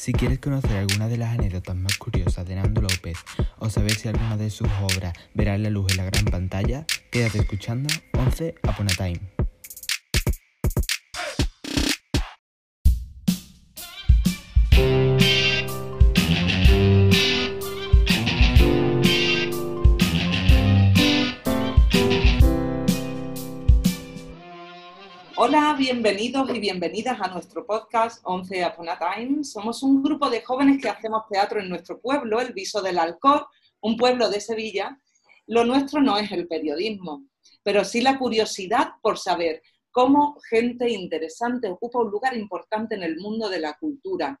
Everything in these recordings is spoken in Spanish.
Si quieres conocer alguna de las anécdotas más curiosas de Nando López o saber si alguna de sus obras verá la luz en la gran pantalla, quédate escuchando 11 Upon a Time. Bienvenidos y bienvenidas a nuestro podcast 11 Upon a Time. Somos un grupo de jóvenes que hacemos teatro en nuestro pueblo, el Viso del Alcor, un pueblo de Sevilla. Lo nuestro no es el periodismo, pero sí la curiosidad por saber cómo gente interesante ocupa un lugar importante en el mundo de la cultura.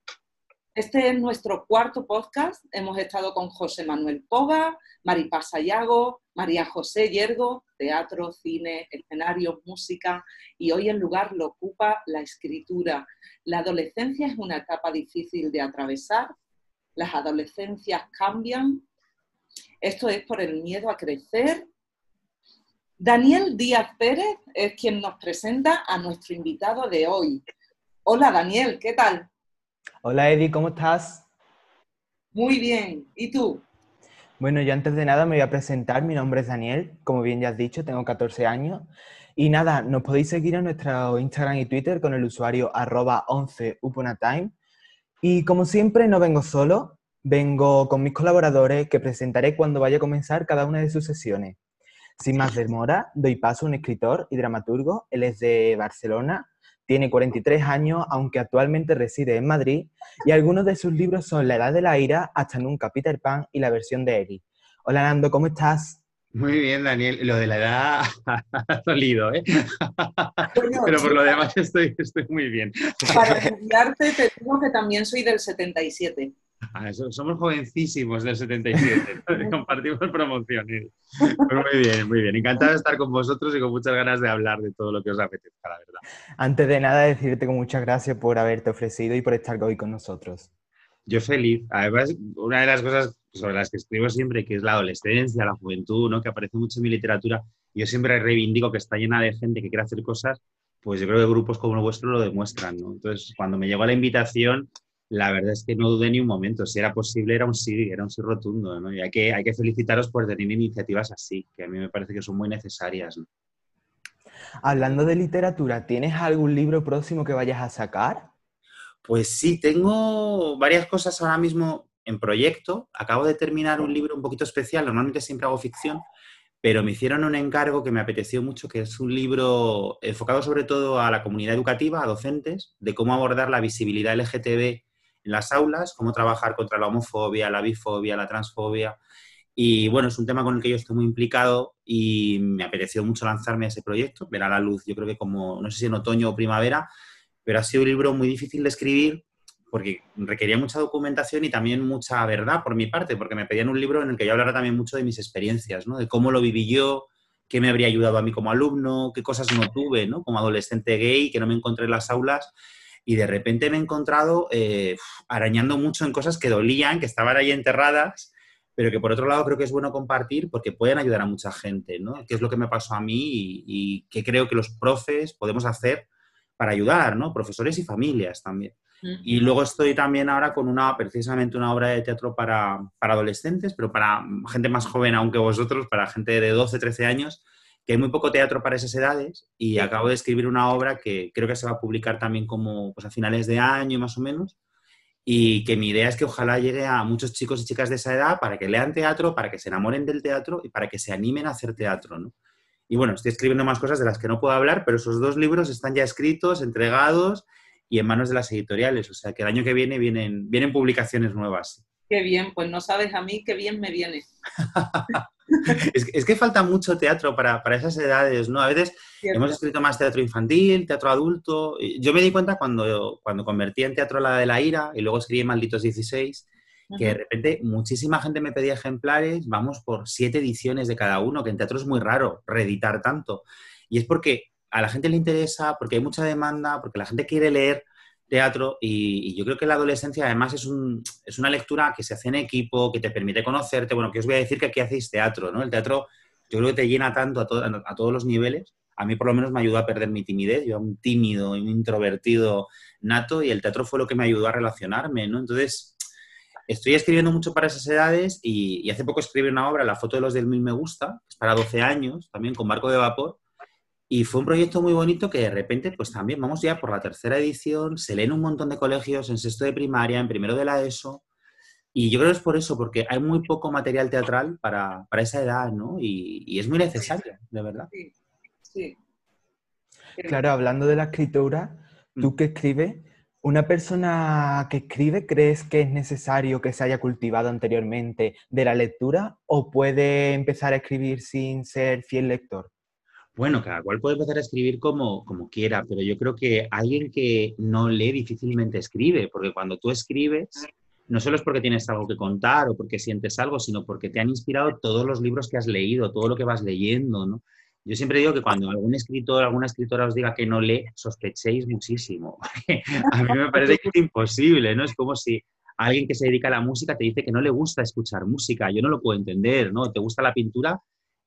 Este es nuestro cuarto podcast. Hemos estado con José Manuel Poga, Maripaz Sayago, María José Yergo, teatro, cine, escenario, música, y hoy el lugar lo ocupa la escritura. La adolescencia es una etapa difícil de atravesar, las adolescencias cambian, esto es por el miedo a crecer. Daniel Díaz Pérez es quien nos presenta a nuestro invitado de hoy. Hola Daniel, ¿qué tal? Hola Eddie, ¿cómo estás? Muy bien, ¿y tú? Bueno, yo antes de nada me voy a presentar. Mi nombre es Daniel, como bien ya has dicho, tengo 14 años. Y nada, nos podéis seguir en nuestro Instagram y Twitter con el usuario arroba 11 uponatime. Y como siempre, no vengo solo, vengo con mis colaboradores que presentaré cuando vaya a comenzar cada una de sus sesiones. Sin más demora, doy paso a un escritor y dramaturgo. Él es de Barcelona, tiene 43 años, aunque actualmente reside en Madrid, y algunos de sus libros son La Edad de la Ira, Hasta Nunca Peter Pan y la versión de Eri. Hola Nando, ¿cómo estás? Muy bien, Daniel. Lo de la edad ha dolido, ¿eh? Pero por lo demás estoy, estoy muy bien. Para estudiarte te digo que también soy del 77. Ah, somos jovencísimos del 77, compartimos promociones. Pues muy bien, muy bien. Encantado de estar con vosotros y con muchas ganas de hablar de todo lo que os apetezca, la verdad. Antes de nada, decirte con muchas gracias por haberte ofrecido y por estar hoy con nosotros. Yo feliz. Además, una de las cosas sobre las que escribo siempre, que es la adolescencia, la juventud, ¿no? que aparece mucho en mi literatura, yo siempre reivindico que está llena de gente que quiere hacer cosas, pues yo creo que grupos como el vuestro lo demuestran. ¿no? Entonces, cuando me llegó la invitación, la verdad es que no dudé ni un momento. Si era posible, era un sí, era un sí rotundo. ¿no? Y hay que, hay que felicitaros por tener iniciativas así, que a mí me parece que son muy necesarias. Hablando de literatura, ¿tienes algún libro próximo que vayas a sacar? Pues sí, tengo varias cosas ahora mismo en proyecto. Acabo de terminar un libro un poquito especial. Normalmente siempre hago ficción, pero me hicieron un encargo que me apeteció mucho, que es un libro enfocado sobre todo a la comunidad educativa, a docentes, de cómo abordar la visibilidad LGTB en las aulas, cómo trabajar contra la homofobia, la bifobia, la transfobia. Y bueno, es un tema con el que yo estoy muy implicado y me apeteció mucho lanzarme a ese proyecto. Verá la luz, yo creo que como, no sé si en otoño o primavera, pero ha sido un libro muy difícil de escribir porque requería mucha documentación y también mucha verdad por mi parte, porque me pedían un libro en el que yo hablara también mucho de mis experiencias, ¿no? de cómo lo viví yo, qué me habría ayudado a mí como alumno, qué cosas no tuve ¿no? como adolescente gay, que no me encontré en las aulas y de repente me he encontrado eh, arañando mucho en cosas que dolían, que estaban ahí enterradas, pero que por otro lado creo que es bueno compartir porque pueden ayudar a mucha gente, ¿no? Que es lo que me pasó a mí y, y que creo que los profes podemos hacer para ayudar, ¿no? Profesores y familias también. Y luego estoy también ahora con una, precisamente una obra de teatro para, para, adolescentes, pero para gente más joven aunque vosotros, para gente de 12, 13 años, que hay muy poco teatro para esas edades y acabo de escribir una obra que creo que se va a publicar también como pues, a finales de año más o menos y que mi idea es que ojalá llegue a muchos chicos y chicas de esa edad para que lean teatro, para que se enamoren del teatro y para que se animen a hacer teatro, ¿no? Y bueno, estoy escribiendo más cosas de las que no puedo hablar, pero esos dos libros están ya escritos, entregados y en manos de las editoriales. O sea que el año que viene vienen, vienen publicaciones nuevas. Qué bien, pues no sabes a mí qué bien me viene. es, que, falta mucho teatro para, esas edades, ¿no? A veces hemos escrito más teatro infantil, teatro adulto. Yo me di cuenta cuando, cuando convertí en teatro la de la ira y luego escribí Malditos 16, que de repente muchísima gente me pedía ejemplares, vamos por siete ediciones de cada uno, que en teatro es muy raro reeditar tanto. Y es porque a la gente le interesa, porque hay mucha demanda, porque la gente quiere leer teatro y, yo creo que la adolescencia además es, un, es, una lectura que se hace en equipo, que te permite conocerte. Bueno, que os voy a decir que aquí hacéis teatro, ¿no? El teatro yo creo que te llena tanto a, a todos los niveles. a mí por lo menos me ayudó a perder mi timidez. Yo era un tímido, un introvertido nato y el teatro fue lo que me ayudó a relacionarme, ¿no? Entonces, estoy escribiendo mucho para esas edades y, hace poco escribí una obra, La foto de los del mil me gusta, es para 12 años, también con barco de vapor. Y fue un proyecto muy bonito que de repente, pues también vamos ya por la tercera edición, se leen un montón de colegios en sexto de primaria, en primero de la ESO, y yo creo que es por eso, porque hay muy poco material teatral para, esa edad, ¿no? Y, es muy necesario, de verdad. Sí, sí. Claro, hablando de la escritura, tú mm. que escribes, ¿una persona que escribe crees que es necesario que se haya cultivado anteriormente de la lectura o puede empezar a escribir sin ser fiel lector? Bueno, cada cual puede empezar a escribir como, como quiera, pero yo creo que alguien que no lee difícilmente escribe, porque cuando tú escribes, no solo es porque tienes algo que contar o porque sientes algo, sino porque te han inspirado todos los libros que has leído, todo lo que vas leyendo, ¿no? Yo siempre digo que cuando algún escritor, alguna escritora os diga que no lee, sospechéis muchísimo. a mí me parece que es imposible, ¿no? Es como si alguien que se dedica a la música te dice que no le gusta escuchar música. Yo no lo puedo entender, ¿no? Te gusta la pintura,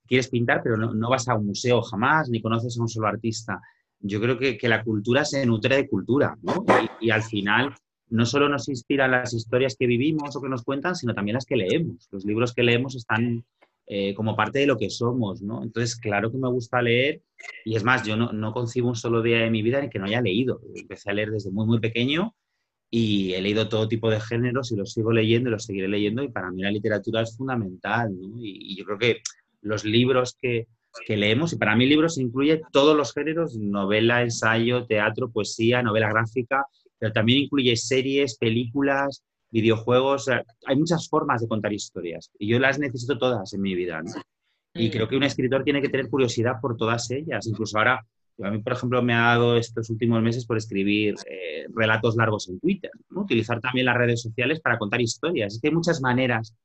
quieres pintar, pero no, vas a un museo jamás, ni conoces a un solo artista. Yo creo que, la cultura se nutre de cultura, ¿no? y al final no solo nos inspiran las historias que vivimos o que nos cuentan, sino también las que leemos. Los libros que leemos están eh, como parte de lo que somos, ¿no? Entonces, claro que me gusta leer y es más, yo no, concibo un solo día de mi vida en que no haya leído. Empecé a leer desde muy, muy pequeño y he leído todo tipo de géneros y los sigo leyendo y los seguiré leyendo y para mí la literatura es fundamental, ¿no? y, yo creo que los libros que, que leemos, y para mí libros incluye todos los géneros, novela, ensayo, teatro, poesía, novela gráfica, pero también incluye series, películas, videojuegos. Hay muchas formas de contar historias y yo las necesito todas en mi vida. Y creo que un escritor tiene que tener curiosidad por todas ellas. Incluso ahora, a mí, por ejemplo, me ha dado estos últimos meses por escribir eh, relatos largos en Twitter, utilizar también las redes sociales para contar historias. Es que hay muchas maneras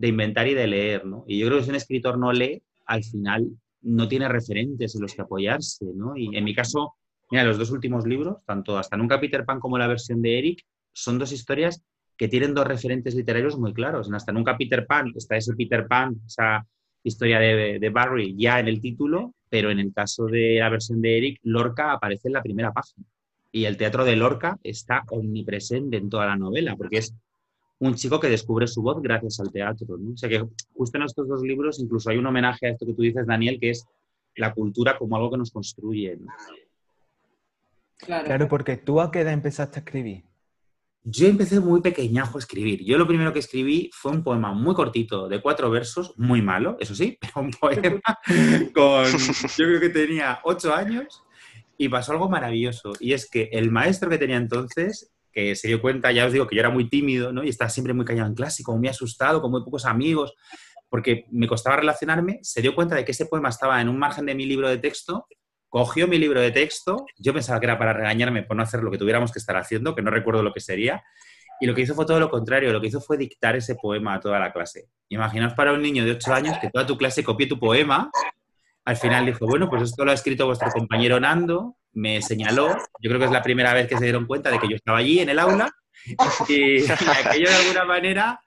de inventar y de leer. ¿no? Y yo creo que si un escritor no lee, al final no tiene referentes en los que apoyarse. ¿no? Y en mi caso, Mira, los dos últimos libros, tanto Hasta Nunca Peter Pan como la versión de Eric, son dos historias que tienen dos referentes literarios muy claros. En Hasta Nunca Peter Pan está ese Peter Pan, esa historia de, Barry ya en el título, pero en el caso de la versión de Eric, Lorca aparece en la primera página. Y el teatro de Lorca está omnipresente en toda la novela, porque es un chico que descubre su voz gracias al teatro. ¿no? O sea que justo en estos dos libros incluso hay un homenaje a esto que tú dices, Daniel, que es la cultura como algo que nos construye. ¿no? Claro. porque tú a qué edad empezaste a escribir. Yo empecé muy pequeñajo a escribir. Yo lo primero que escribí fue un poema muy cortito, de cuatro versos, muy malo, eso sí, pero un poema con, yo creo que tenía ocho años y pasó algo maravilloso. Y es que el maestro que tenía entonces, que se dio cuenta, ya os digo que yo era muy tímido, ¿no? Y estaba siempre muy callado en clase, como muy asustado, con muy pocos amigos, porque me costaba relacionarme, se dio cuenta de que ese poema estaba en un margen de mi libro de texto cogió mi libro de texto, yo pensaba que era para regañarme por no hacer lo que tuviéramos que estar haciendo, que no recuerdo lo que sería, y lo que hizo fue todo lo contrario, lo que hizo fue dictar ese poema a toda la clase. Imaginaos para un niño de 8 años que toda tu clase copie tu poema, al final dijo, bueno, pues esto lo ha escrito vuestro compañero Nando, me señaló, yo creo que es la primera vez que se dieron cuenta de que yo estaba allí en el aula, y, aquello de alguna manera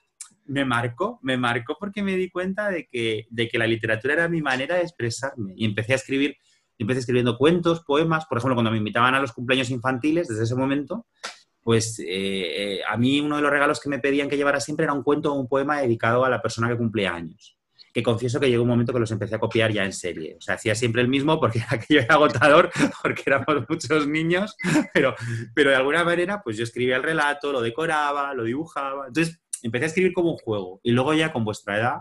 me marcó, me marcó porque me di cuenta de que, de que la literatura era mi manera de expresarme y empecé a escribir empecé escribiendo cuentos, poemas, por ejemplo, cuando me invitaban a los cumpleaños infantiles, desde ese momento, pues eh, a mí uno de los regalos que me pedían que llevara siempre era un cuento o un poema dedicado a la persona que cumplía años. Que confieso que llegó un momento que los empecé a copiar ya en serie. O sea, hacía siempre el mismo porque aquello era agotador, porque éramos muchos niños, pero, pero de alguna manera, pues yo escribía el relato, lo decoraba, lo dibujaba. Entonces, empecé a escribir como un juego. Y luego ya con vuestra edad,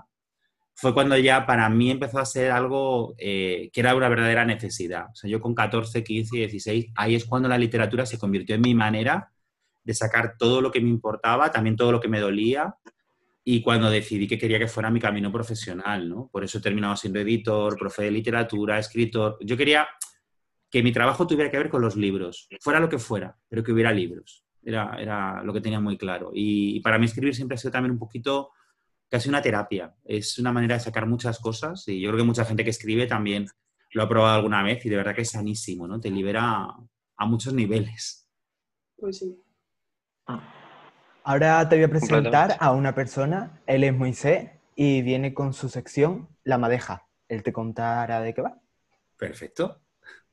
fue cuando ya para mí empezó a ser algo eh, que era una verdadera necesidad. O sea, yo con 14, 15, 16, ahí es cuando la literatura se convirtió en mi manera de sacar todo lo que me importaba, también todo lo que me dolía, y cuando decidí que quería que fuera mi camino profesional, ¿no? Por eso he terminado siendo editor, profe de literatura, escritor. Yo quería que mi trabajo tuviera que ver con los libros, fuera lo que fuera, pero que hubiera libros. Era, era lo que tenía muy claro. y para mí escribir siempre ha sido también un poquito casi una terapia. Es una manera de sacar muchas cosas y yo creo que mucha gente que escribe también lo ha probado alguna vez y de verdad que es sanísimo, ¿no? Te libera a muchos niveles. Pues sí. Ahora te voy a presentar a una persona, él es Moisés y viene con su sección La Madeja. Él te contará de qué va. Perfecto.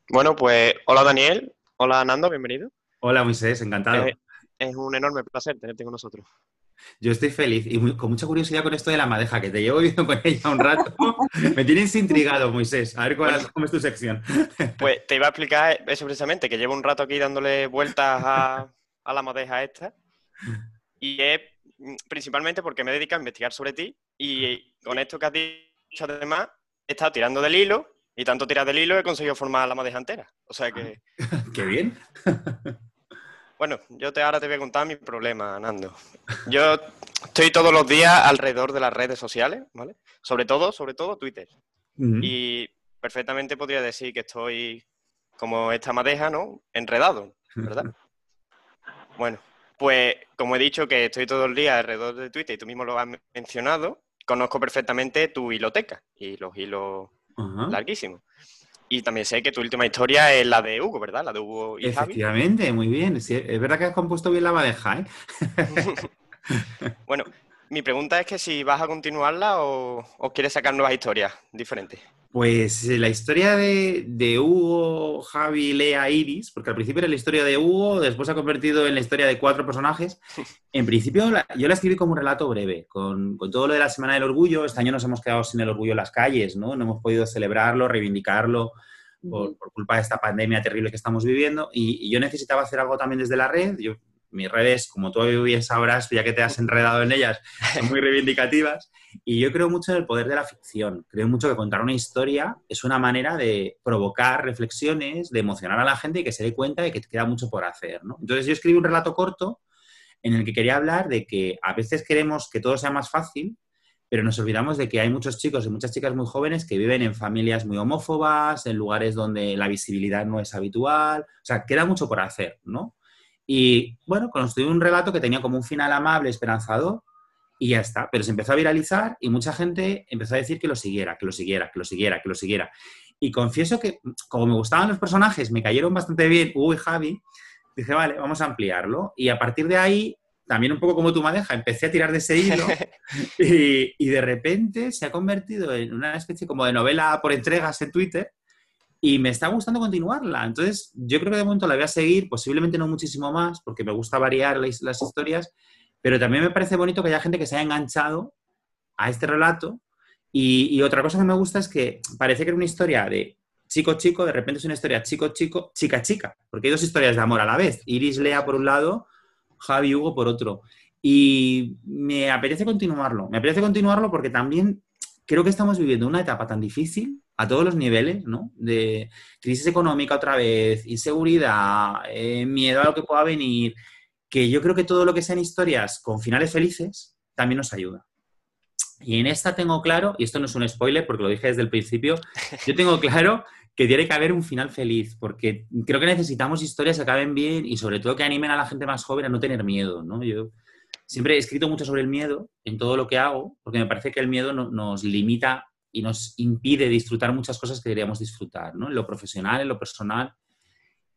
Bueno, pues hola Daniel, hola Nando, bienvenido. Hola Moisés, encantado. Es, es un enorme placer tenerte con nosotros. Yo estoy feliz y muy- con mucha curiosidad con esto de la madeja, que te llevo viendo con ella un rato. Me tienes intrigado, Moisés. A ver cuál Bueno. cómo es tu sección. Pues te iba a explicar eso precisamente, que llevo un rato aquí dándole vueltas a, a la madeja esta. Y es mm, principalmente porque me he dedicado a investigar sobre ti y con esto que has dicho además, he estado tirando del hilo y tanto tirar del hilo he conseguido formar la madeja entera. O sea que, Qué bien. bueno, yo te, ahora te voy a contar mi problema, Nando. Yo estoy todos los días alrededor de las redes sociales, ¿vale? Sobre todo, sobre todo Twitter. Y perfectamente podría decir que estoy como esta madeja, ¿no? Enredado, ¿verdad? Bueno, pues como he dicho que estoy todo el día alrededor de Twitter y tú mismo lo has men- mencionado, conozco perfectamente tu hiloteca y los hilos larguísimos. Y también sé que tu última historia es la de Hugo, ¿verdad? La de Hugo y Javi. Efectivamente, muy bien. Sí, es verdad que has compuesto bien la madeja, ¿eh? Bueno, mi pregunta es que si vas a continuarla o, o quieres sacar nuevas historias diferentes. Pues eh, la historia de, de Hugo, Javi, Lea, Iris, porque al principio era la historia de Hugo, después se ha convertido en la historia de cuatro personajes. En principio la- yo la escribí como un relato breve, con, con todo lo de la Semana del Orgullo. Este año nos hemos quedado sin el orgullo en las calles, ¿no? No hemos podido celebrarlo, reivindicarlo por, por culpa de esta pandemia terrible que estamos viviendo. Y, y yo necesitaba hacer algo también desde la red. Yo, mis redes, como tú bien sabrás, ya que te has enredado en ellas, son muy reivindicativas. Y yo creo mucho en el poder de la ficción. Creo mucho que contar una historia es una manera de provocar reflexiones, de emocionar a la gente y que se dé cuenta de que queda mucho por hacer. ¿no? Entonces yo escribí un relato corto en el que quería hablar de que a veces queremos que todo sea más fácil, pero nos olvidamos de que hay muchos chicos y muchas chicas muy jóvenes que viven en familias muy homófobas, en lugares donde la visibilidad no es habitual. O sea, queda mucho por hacer, ¿no? Y bueno, construí un relato que tenía como un final amable, esperanzador, y ya está. Pero se empezó a viralizar y mucha gente empezó a decir que lo siguiera, que lo siguiera, que lo siguiera, que lo siguiera. Y confieso que, como me gustaban los personajes, me cayeron bastante bien Hugo y Javi, dije, vale, vamos a ampliarlo. Y a partir de ahí, también un poco como tu madeja, empecé a tirar de ese hilo y, y de repente se ha convertido en una especie como de novela por entregas en Twitter y me está gustando continuarla. Entonces, yo creo que de momento la voy a seguir, posiblemente no muchísimo más, porque me gusta variar las, las historias, pero también me parece bonito que haya gente que se haya enganchado a este relato. Y, otra cosa que me gusta es que parece que era una historia de chico-chico, de repente es una historia chico-chico, chica-chica, porque hay dos historias de amor a la vez. Iris Lea por un lado, Javi Hugo por otro. Y me apetece continuarlo, me apetece continuarlo porque también creo que estamos viviendo una etapa tan difícil a todos los niveles, ¿no? De crisis económica otra vez, inseguridad, eh, miedo a lo que pueda venir, que yo creo que todo lo que sean historias con finales felices también nos ayuda. Y en esta tengo claro, y esto no es un spoiler porque lo dije desde el principio, yo tengo claro que tiene que haber un final feliz, porque creo que necesitamos historias que acaben bien y sobre todo que animen a la gente más joven a no tener miedo, ¿no? Yo siempre he escrito mucho sobre el miedo en todo lo que hago, porque me parece que el miedo no- nos limita y nos impide disfrutar muchas cosas que deberíamos disfrutar, ¿no? En lo profesional, en lo personal.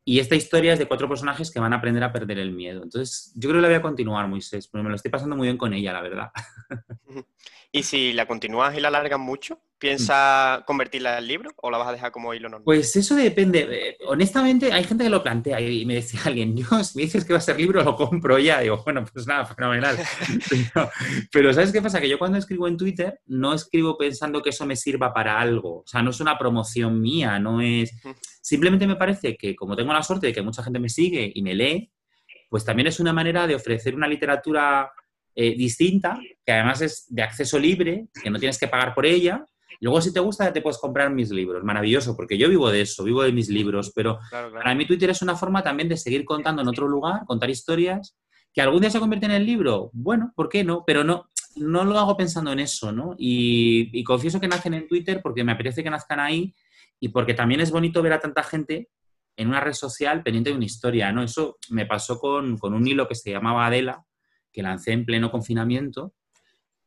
Y esta historia es de cuatro personajes que van a aprender a perder el miedo. Entonces, yo creo que la voy a continuar, Moisés, porque me lo estoy pasando muy bien con ella, la verdad. Y si la continúas y la alargas mucho, ¿piensas convertirla en libro o la vas a dejar como hilo normal? Pues eso depende. Eh, Honestamente, hay gente que lo plantea y me decía alguien, yo, si me dices que va a ser libro, lo compro ya. Digo, bueno, pues nada, fenomenal. Pero, pero ¿sabes qué pasa? Que yo cuando escribo en Twitter, no escribo pensando que eso me sirva para algo. O sea, no es una promoción mía, no es... Simplemente me parece que como tengo la suerte de que mucha gente me sigue y me lee, pues también es una manera de ofrecer una literatura eh, distinta, que además es de acceso libre, que no tienes que pagar por ella. Y luego, si te gusta, te puedes comprar mis libros. Maravilloso, porque yo vivo de eso, vivo de mis libros. Pero Claro, claro. para mí Twitter es una forma también de seguir contando en otro lugar, contar historias, que algún día se convierten en el libro. Bueno, ¿por qué no? Pero no, no lo hago pensando en eso, ¿no? Y, y confieso que nacen en Twitter porque me apetece que nazcan ahí y porque también es bonito ver a tanta gente en una red social pendiente de una historia, ¿no? Eso me pasó con, con un hilo que se llamaba Adela, que lancé en pleno confinamiento.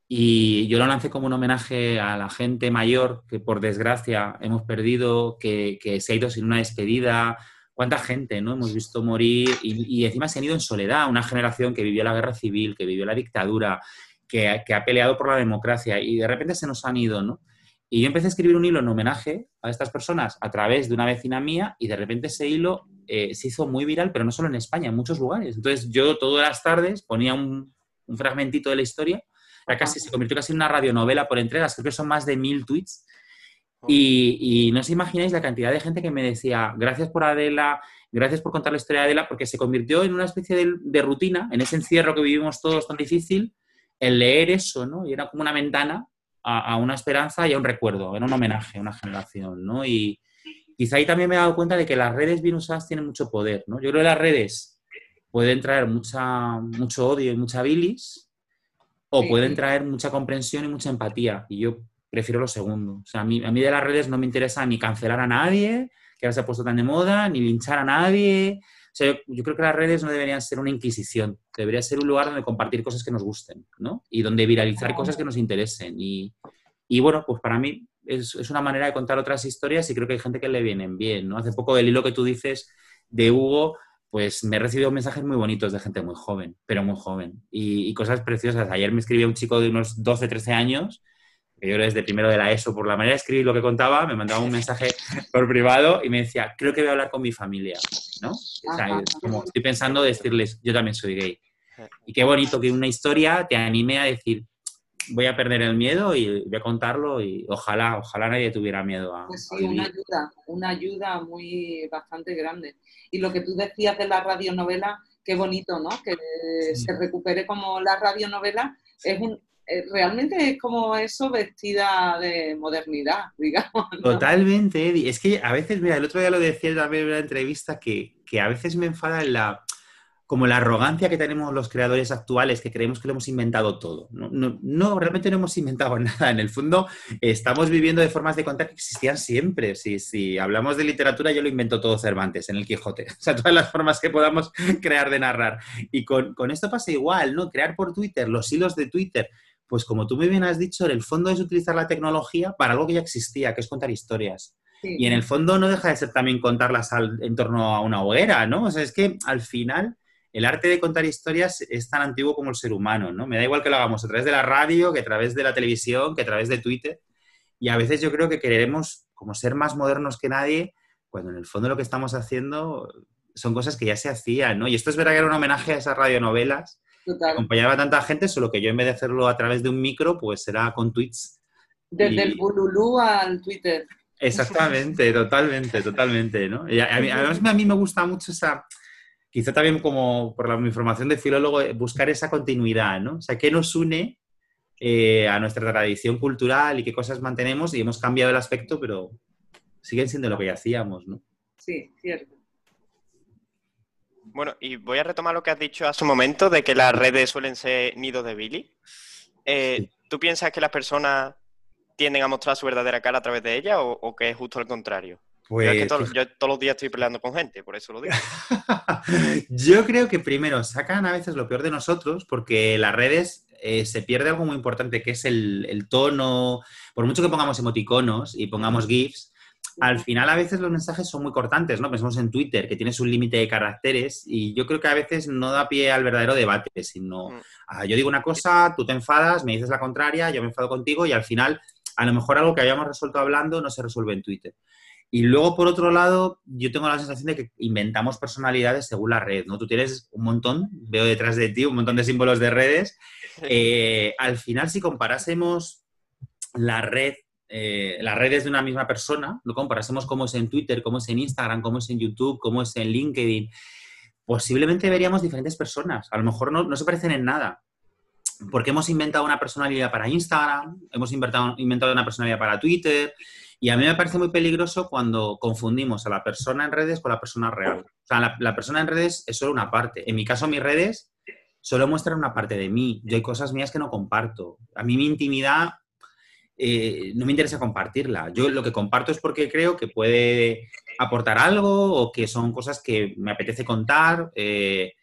Y yo lo lancé como un homenaje a la gente mayor que por desgracia hemos perdido, que, que se ha ido sin una despedida. ¿Cuánta gente no hemos visto morir? Y, y encima se han ido en soledad, una generación que vivió la guerra civil, que vivió la dictadura, que, que ha peleado por la democracia y de repente se nos han ido, ¿no? Y yo empecé a escribir un hilo en homenaje a estas personas a través de una vecina mía y de repente ese hilo eh, se hizo muy viral, pero no solo en España, en muchos lugares. Entonces yo todas las tardes ponía un, un fragmentito de la historia, casi, se convirtió casi en una radionovela por entregas, creo que son más de mil tweets. Y, y, no os imagináis la cantidad de gente que me decía, gracias por Adela, gracias por contar la historia de Adela, porque se convirtió en una especie de, de rutina, en ese encierro que vivimos todos tan difícil, el leer eso, ¿no? Y era como una ventana a, a, una esperanza y a un recuerdo, era un homenaje a una generación, ¿no? Y quizá ahí también me he dado cuenta de que las redes bien usadas tienen mucho poder, ¿no? Yo creo que las redes pueden traer mucha, mucho odio y mucha bilis, o sí. pueden traer mucha comprensión y mucha empatía. Y yo prefiero lo segundo. O sea, a mí, a mí de las redes no me interesa ni cancelar a nadie, que ahora se ha puesto tan de moda, ni linchar a nadie. O sea, yo, yo, creo que las redes no deberían ser una inquisición, debería ser un lugar donde compartir cosas que nos gusten, ¿no? Y donde viralizar cosas que nos interesen. Y, y bueno, pues para mí es, es, una manera de contar otras historias y creo que hay gente que le vienen bien, ¿no? Hace poco del hilo que tú dices de Hugo, pues me he recibido mensajes muy bonitos de gente muy joven, pero muy joven. Y, y cosas preciosas. Ayer me escribió un chico de unos 12, 13 años que yo era desde primero de la ESO, por la manera de escribir lo que contaba, me mandaba un mensaje por privado y me decía, creo que voy a hablar con mi familia, ¿no? O sea, como estoy pensando decirles, yo también soy gay. Y qué bonito que una historia te anime a decir, voy a perder el miedo y voy a contarlo y ojalá, ojalá nadie tuviera miedo a... Pues sí, a una ayuda, una ayuda muy bastante grande. Y lo que tú decías de la radionovela, qué bonito, ¿no? Que sí. se recupere como la radionovela, es un, eh, realmente es como eso vestida de modernidad, digamos. ¿no? Totalmente, Eddie. Es que a veces, mira, el otro día lo decía también en una entrevista que, que a veces me enfada la, como la arrogancia que tenemos los creadores actuales, que creemos que lo hemos inventado todo. No, no, no, realmente no hemos inventado nada. En el fondo, estamos viviendo de formas de contar que existían siempre. Si, si hablamos de literatura, yo lo invento todo Cervantes en el Quijote. O sea, todas las formas que podamos crear de narrar. Y con, con esto pasa igual, ¿no? Crear por Twitter, los hilos de Twitter. Pues como tú muy bien has dicho, en el fondo es utilizar la tecnología para algo que ya existía, que es contar historias. Sí. Y en el fondo no deja de ser también contarlas al, en torno a una hoguera, ¿no? O sea, es que al final el arte de contar historias es tan antiguo como el ser humano, ¿no? Me da igual que lo hagamos a través de la radio, que a través de la televisión, que a través de Twitter. Y a veces yo creo que queremos como ser más modernos que nadie, cuando en el fondo lo que estamos haciendo son cosas que ya se hacían, ¿no? Y esto es verdad que era un homenaje a esas radionovelas Total. acompañaba a tanta gente, solo que yo en vez de hacerlo a través de un micro, pues era con tweets. Desde y... el Bululú al Twitter. Exactamente, totalmente, totalmente, ¿no? Y a, mí, además a mí me gusta mucho esa, quizá también como por la, mi formación de filólogo, eh, buscar esa continuidad, ¿no? O sea, ¿qué nos une eh, a nuestra tradición cultural y qué cosas mantenemos? Y hemos cambiado el aspecto, pero siguen siendo lo que ya hacíamos, ¿no? Sí, cierto. Bueno, y voy a retomar lo que has dicho hace un momento de que las redes suelen ser nidos de Billy. Eh, sí. ¿Tú piensas que las personas tienden a mostrar su verdadera cara a través de ella o, o que es justo al contrario? Pues, yo, es que todo, yo, todos los días estoy peleando con gente, por eso lo digo. yo creo que primero sacan a veces lo peor de nosotros porque las redes eh, se pierde algo muy importante que es el, el, tono. Por mucho que pongamos emoticonos y pongamos GIFs, al final a veces los mensajes son muy cortantes, ¿no? Pensamos en Twitter, que tienes un límite de caracteres y yo creo que a veces no da pie al verdadero debate, sino mm. ah, yo digo una cosa, tú te enfadas, me dices la contraria, yo me enfado contigo y al final a lo mejor algo que habíamos resuelto hablando no se resuelve en Twitter. Y luego, por otro lado, yo tengo la sensación de que inventamos personalidades según la red, ¿no? Tú tienes un montón, veo detrás de ti un montón de símbolos de redes. Eh, al final, si comparásemos la red, eh, las redes de una misma persona, lo comparásemos cómo es en Twitter, cómo es en Instagram, cómo es en YouTube, cómo es en LinkedIn, posiblemente veríamos diferentes personas. A lo mejor no, no se parecen en nada, porque hemos inventado una personalidad para Instagram, hemos inventado, inventado una personalidad para Twitter, y a mí me parece muy peligroso cuando confundimos a la persona en redes con la persona real. O sea, la, persona en redes es solo una parte. En mi caso, mis redes solo muestran una parte de mí. Yo hay cosas mías que no comparto. A mí mi intimidad eh, no me interesa compartirla. Yo lo que comparto es porque creo que puede aportar algo o que son cosas que me apetece contar. Eh,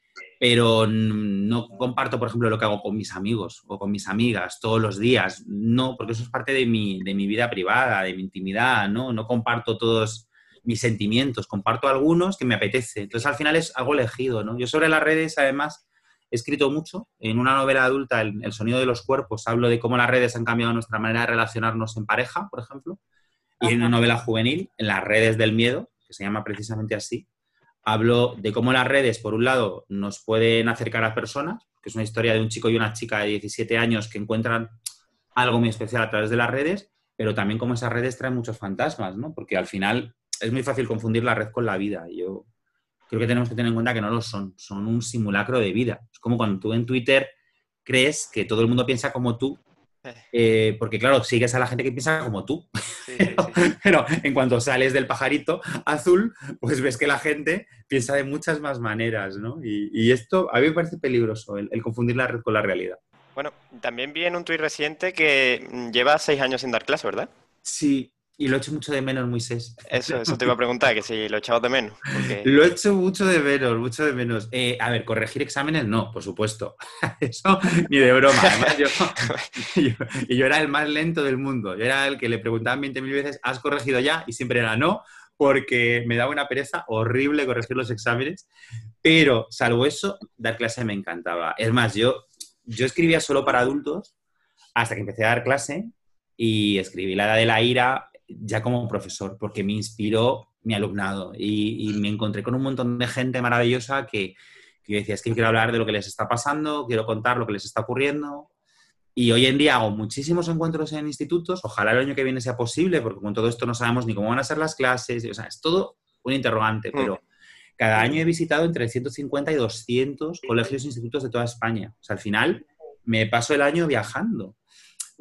pero no comparto, por ejemplo, lo que hago con mis amigos o con mis amigas todos los días. No, porque eso es parte de mi, de mi vida privada, de mi intimidad, ¿no? No comparto todos mis sentimientos, comparto algunos que me apetece. Entonces, al final es algo elegido, ¿no? Yo sobre las redes, además, he escrito mucho. En una novela adulta, el, el, sonido de los cuerpos, hablo de cómo las redes han cambiado nuestra manera de relacionarnos en pareja, por ejemplo. Y en una novela juvenil, en las redes del miedo, que se llama precisamente así, hablo de cómo las redes, por un lado, nos pueden acercar a personas, que es una historia de un chico y una chica de 17 años que encuentran algo muy especial a través de las redes, pero también cómo esas redes traen muchos fantasmas, ¿no? Porque al final es muy fácil confundir la red con la vida. Yo creo que tenemos que tener en cuenta que no lo son, son un simulacro de vida. Es como cuando tú en Twitter crees que todo el mundo piensa como tú, eh, porque claro, sigues a la gente que piensa como tú. pero, en cuanto sales del pajarito azul, pues ves que la gente piensa de muchas más maneras, ¿no? Y, esto a mí me parece peligroso, el, el, confundir la red con la realidad. Bueno, también vi en un tuit reciente que lleva seis años sin dar clase, ¿verdad? Sí, y lo echo mucho de menos, Moisés. Eso, eso te iba a preguntar, que si lo echabas de menos. Lo echo mucho de menos, mucho de menos. Eh, a ver, corregir exámenes no, por supuesto. Eso ni de broma. Además, yo, yo, era el más lento del mundo. Yo era el que le preguntaban 20.000 veces, ¿has corregido ya? Y siempre era no, porque me daba una pereza horrible corregir los exámenes. Pero, salvo eso, dar clase me encantaba. Es más, yo, yo escribía solo para adultos hasta que empecé a dar clase y escribí La Edad de la Ira ya como profesor, porque me inspiró mi alumnado y, me encontré con un montón de gente maravillosa que, que decía, es que quiero hablar de lo que les está pasando, quiero contar lo que les está ocurriendo. Y hoy en día hago muchísimos encuentros en institutos, ojalá el año que viene sea posible, porque con todo esto no sabemos ni cómo van a ser las clases, o sea, es todo un interrogante, mm. pero cada año he visitado entre 150 y 200 colegios e institutos de toda España. O sea, al final me paso el año viajando.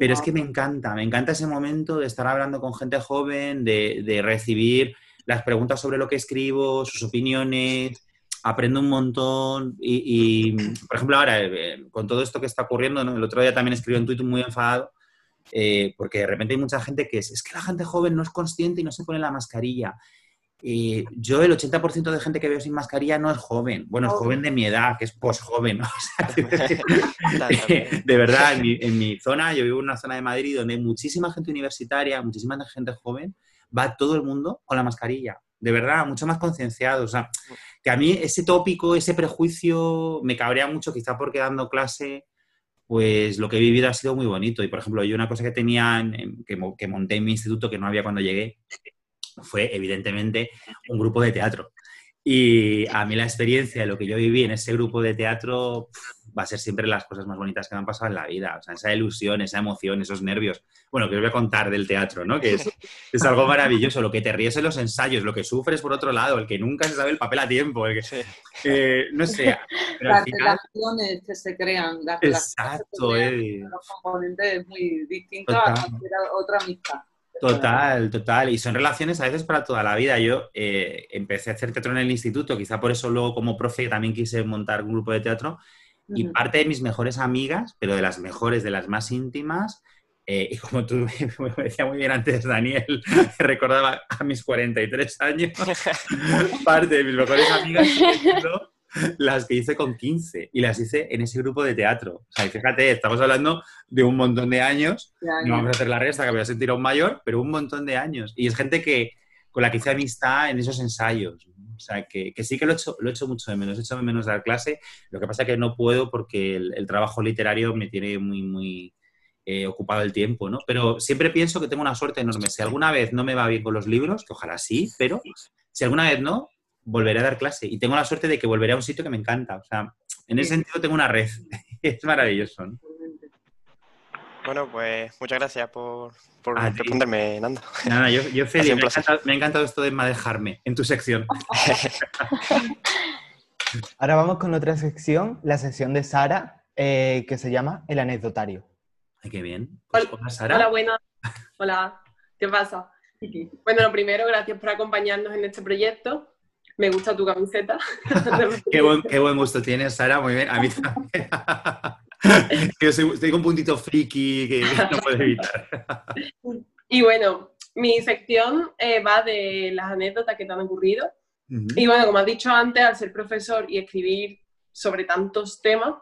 Pero es que me encanta, me encanta ese momento de estar hablando con gente joven, de, recibir las preguntas sobre lo que escribo, sus opiniones, aprendo un montón y, por ejemplo, ahora, eh, con todo esto que está ocurriendo, el otro día también escribí un tuit muy enfadado, eh, porque de repente hay mucha gente que es, es que la gente joven no es consciente y no se pone la mascarilla. Y yo, el 80% de gente que veo sin mascarilla no es joven. Bueno, es joven de mi edad, que es post-joven. de verdad, en mi, zona, yo vivo en una zona de Madrid donde hay muchísima gente universitaria, muchísima gente joven, va todo el mundo con la mascarilla. De verdad, mucho más concienciado. O sea, que a mí ese tópico, ese prejuicio me cabrea mucho, quizá porque dando clase, pues lo que he vivido ha sido muy bonito. Y, por ejemplo, yo una cosa que tenía, que, que monté en mi instituto que no había cuando llegué, fue evidentemente un grupo de teatro. Y a mí la experiencia, lo que yo viví en ese grupo de teatro, va a ser siempre las cosas más bonitas que me han pasado en la vida. O sea, esa ilusión, esa emoción, esos nervios. Bueno, que os voy a contar del teatro, ¿no? Que es, algo maravilloso. Lo que te ríes en los ensayos, lo que sufres por otro lado, el que nunca se sabe el papel a tiempo, el que, eh, no sé. las relaciones que se crean. Las exacto, eh. Los componentes es muy distinto a otra amistad. Total, total. Y son relaciones a veces para toda la vida. Yo eh, empecé a hacer teatro en el instituto, quizá por eso luego como profe también quise montar un grupo de teatro. Y parte de mis mejores amigas, pero de las mejores, de las más íntimas, eh, y como tú me decía muy bien antes, Daniel, recordaba a mis 43 años, parte de mis mejores amigas las que hice con 15 y las hice en ese grupo de teatro. O sea, fíjate, estamos hablando de un montón de años. No vamos a hacer la resta, que voy a sentir a un mayor, pero un montón de años. Y es gente que con la que hice amistad en esos ensayos. O sea, que, sí que lo he, hecho, lo he hecho mucho de menos. He hecho de menos dar clase. Lo que pasa es que no puedo porque el, trabajo literario me tiene muy, muy eh, ocupado el tiempo, ¿no? Pero siempre pienso que tengo una suerte enorme. Si alguna vez no me va bien con los libros, que ojalá sí, pero si alguna vez no, volveré a dar clase. Y tengo la suerte de que volveré a un sitio que me encanta. O sea, en ese sentido tengo una red. es maravilloso. Bueno, pues muchas gracias por, responderme. Nada, yo, yo feliz. Me ha, encantado, esto de manejarme en tu sección. Ahora vamos con otra sección, la sección de Sara, eh, que se llama El anecdotario. Ay, qué bien. Pues, hola, Sara. Hola, buenas. Hola, ¿qué pasa? Bueno, lo primero, gracias por acompañarnos en este proyecto me gusta tu camiseta. qué, buen, gusto tienes, Sara, muy bien. A mí también. Yo soy, con un puntito friki que no puedo evitar. y bueno, mi sección eh, va de las anécdotas que te han ocurrido. Y bueno, como has dicho antes, al ser profesor y escribir sobre tantos temas,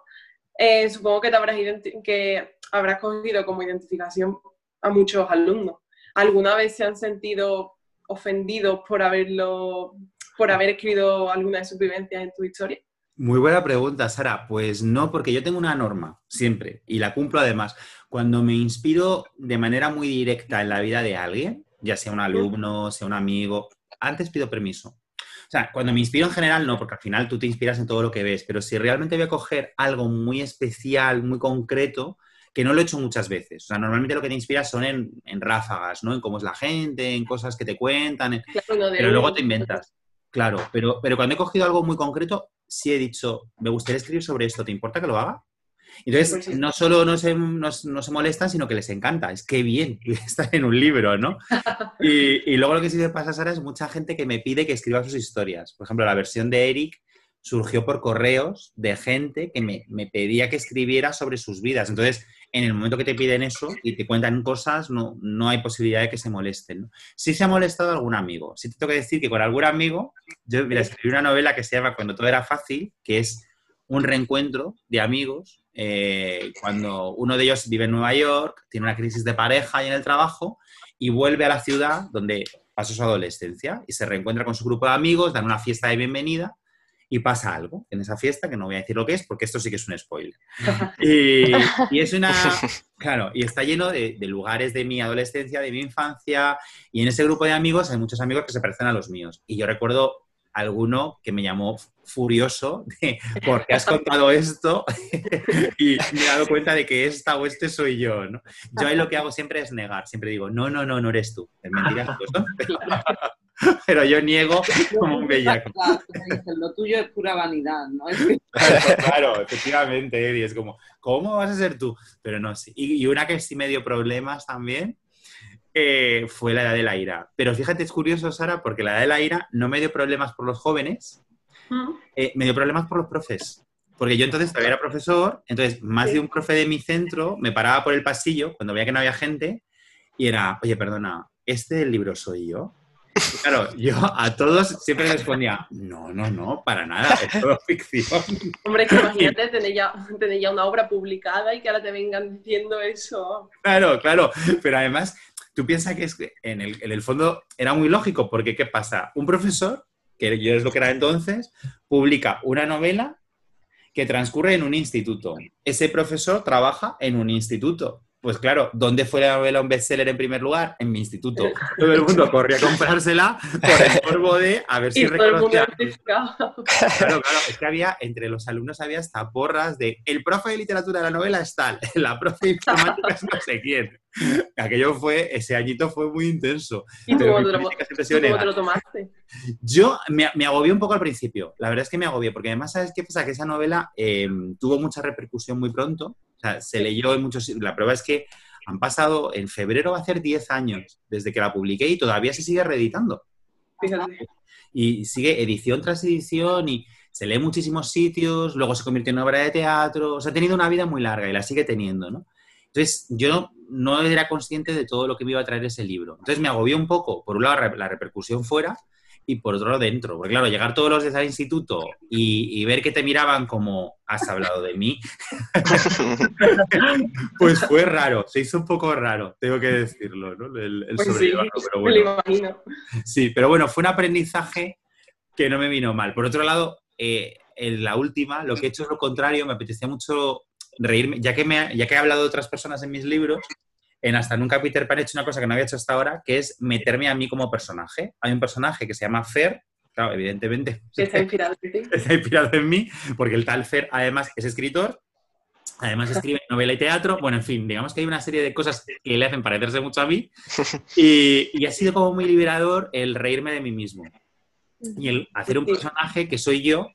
eh, supongo que te habrás, que habrás cogido como identificación a muchos alumnos. ¿Alguna vez se han sentido ofendidos por haberlo por haber escrito alguna de sus vivencias en tu historia? Muy buena pregunta, Sara. Pues no, porque yo tengo una norma, siempre, y la cumplo además. Cuando me inspiro de manera muy directa en la vida de alguien, ya sea un alumno, sea un amigo, antes pido permiso. O sea, cuando me inspiro en general, no, porque al final tú te inspiras en todo lo que ves, pero si realmente voy a coger algo muy especial, muy concreto, que no lo he hecho muchas veces. O sea, normalmente lo que te inspiras son en, ráfagas, ¿no? En cómo es la gente, en cosas que te cuentan, pero luego te inventas. Claro, pero, pero cuando he cogido algo muy concreto, sí he dicho, me gustaría escribir sobre esto, ¿te importa que lo haga? Entonces, no solo no se, no, se, molestan, sino que les encanta. Es que bien estar en un libro, ¿no? Y, y, luego lo que sí me pasa, Sara, es mucha gente que me pide que escriba sus historias. Por ejemplo, la versión de Eric surgió por correos de gente que me, me pedía que escribiera sobre sus vidas. Entonces, en el momento que te piden eso y te cuentan cosas, no, no hay posibilidad de que se molesten. Sí se ha molestado algún amigo. Sí te tengo que decir que con algún amigo, yo mira, escribí una novela que se llama Cuando todo era fácil, que es un reencuentro de amigos eh, cuando uno de ellos vive en Nueva York, tiene una crisis de pareja y en el trabajo y vuelve a la ciudad donde pasó su adolescencia y se reencuentra con su grupo de amigos, dan una fiesta de bienvenida y pasa algo en esa fiesta, que no voy a decir lo que es, porque esto sí que es un spoiler. y, es una, claro, y está lleno de, lugares de mi adolescencia, de mi infancia, y en ese grupo de amigos hay muchos amigos que se parecen a los míos. Y yo recuerdo alguno que me llamó furioso de por qué has contado esto y me he dado cuenta de que esta o este soy yo, ¿no? Yo ahí lo que hago siempre es negar, siempre digo, no, no, no, no eres tú, es mentira, pero yo niego como un bellaco. lo tuyo es pura vanidad, ¿no? claro, efectivamente, Eddie, es como, ¿cómo vas a ser tú? Pero no, sí. Y, una que sí me dio problemas también eh, fue la edad de la ira. Pero fíjate, es curioso, Sara, porque la edad de la ira no me dio problemas por los jóvenes, eh, me dio problemas por los profes. Porque yo entonces todavía era profesor, entonces más de un profe de mi centro me paraba por el pasillo cuando veía que no había gente y era, oye, perdona, ¿este libro soy yo? Claro, yo a todos siempre les respondía, no, no, no, para nada, es todo ficción. Hombre, que imagínate tener ya, tener ya una obra publicada y que ahora te vengan diciendo eso. Claro, claro, pero además tú piensas que, es en, el, en el fondo era muy lógico, porque ¿qué pasa? Un profesor, que yo es lo que era entonces, publica una novela que transcurre en un instituto. Ese profesor trabaja en un instituto. Pues claro, ¿dónde fue la novela un bestseller en primer lugar? En mi instituto. Todo el mundo corría a comprársela por el morbo de a ver si reconocía. Claro, claro, es que había, entre los alumnos había hasta porras de el profe de literatura de la novela es tal, la profe de informática es no sé quién. Aquello fue, ese añito fue muy intenso. ¿Y tú cómo, te lo, tomaste? Yo me, me, agobié un poco al principio, la verdad es que me agobié, porque además, ¿sabes qué pasa? Que esa novela eh, tuvo mucha repercusión muy pronto o sea, se leyó en muchos... La prueba es que han pasado, en febrero va a hacer 10 años desde que la publiqué y todavía se sigue reeditando. Y sigue edición tras edición y se lee en muchísimos sitios, luego se convirtió en obra de teatro, o sea, ha tenido una vida muy larga y la sigue teniendo, ¿no? Entonces, yo no era consciente de todo lo que me iba a traer ese libro. Entonces, me agobió un poco, por un lado, la repercusión fuera, y por otro lado dentro. Porque claro, llegar todos los días al instituto y, ver que te miraban como, has hablado de mí, pues fue raro, se hizo un poco raro, tengo que decirlo, ¿no? El, pues sí, pero bueno. Sí, pero bueno, fue un aprendizaje que no me vino mal. Por otro lado, eh, en la última, lo que he hecho es lo contrario, me apetecía mucho reírme, ya que, me, ya que he hablado de otras personas en mis libros, en Hasta Nunca Peter Pan he hecho una cosa que no había hecho hasta ahora, que es meterme a mí como personaje. Hay un personaje que se llama Fer, claro, evidentemente. está inspirado en ti. Está inspirado en mí, porque el tal Fer además es escritor, además escribe novela y teatro. Bueno, en fin, digamos que hay una serie de cosas que le hacen parecerse mucho a mí. Y, y ha sido como muy liberador el reírme de mí mismo. Y el hacer un personaje que soy yo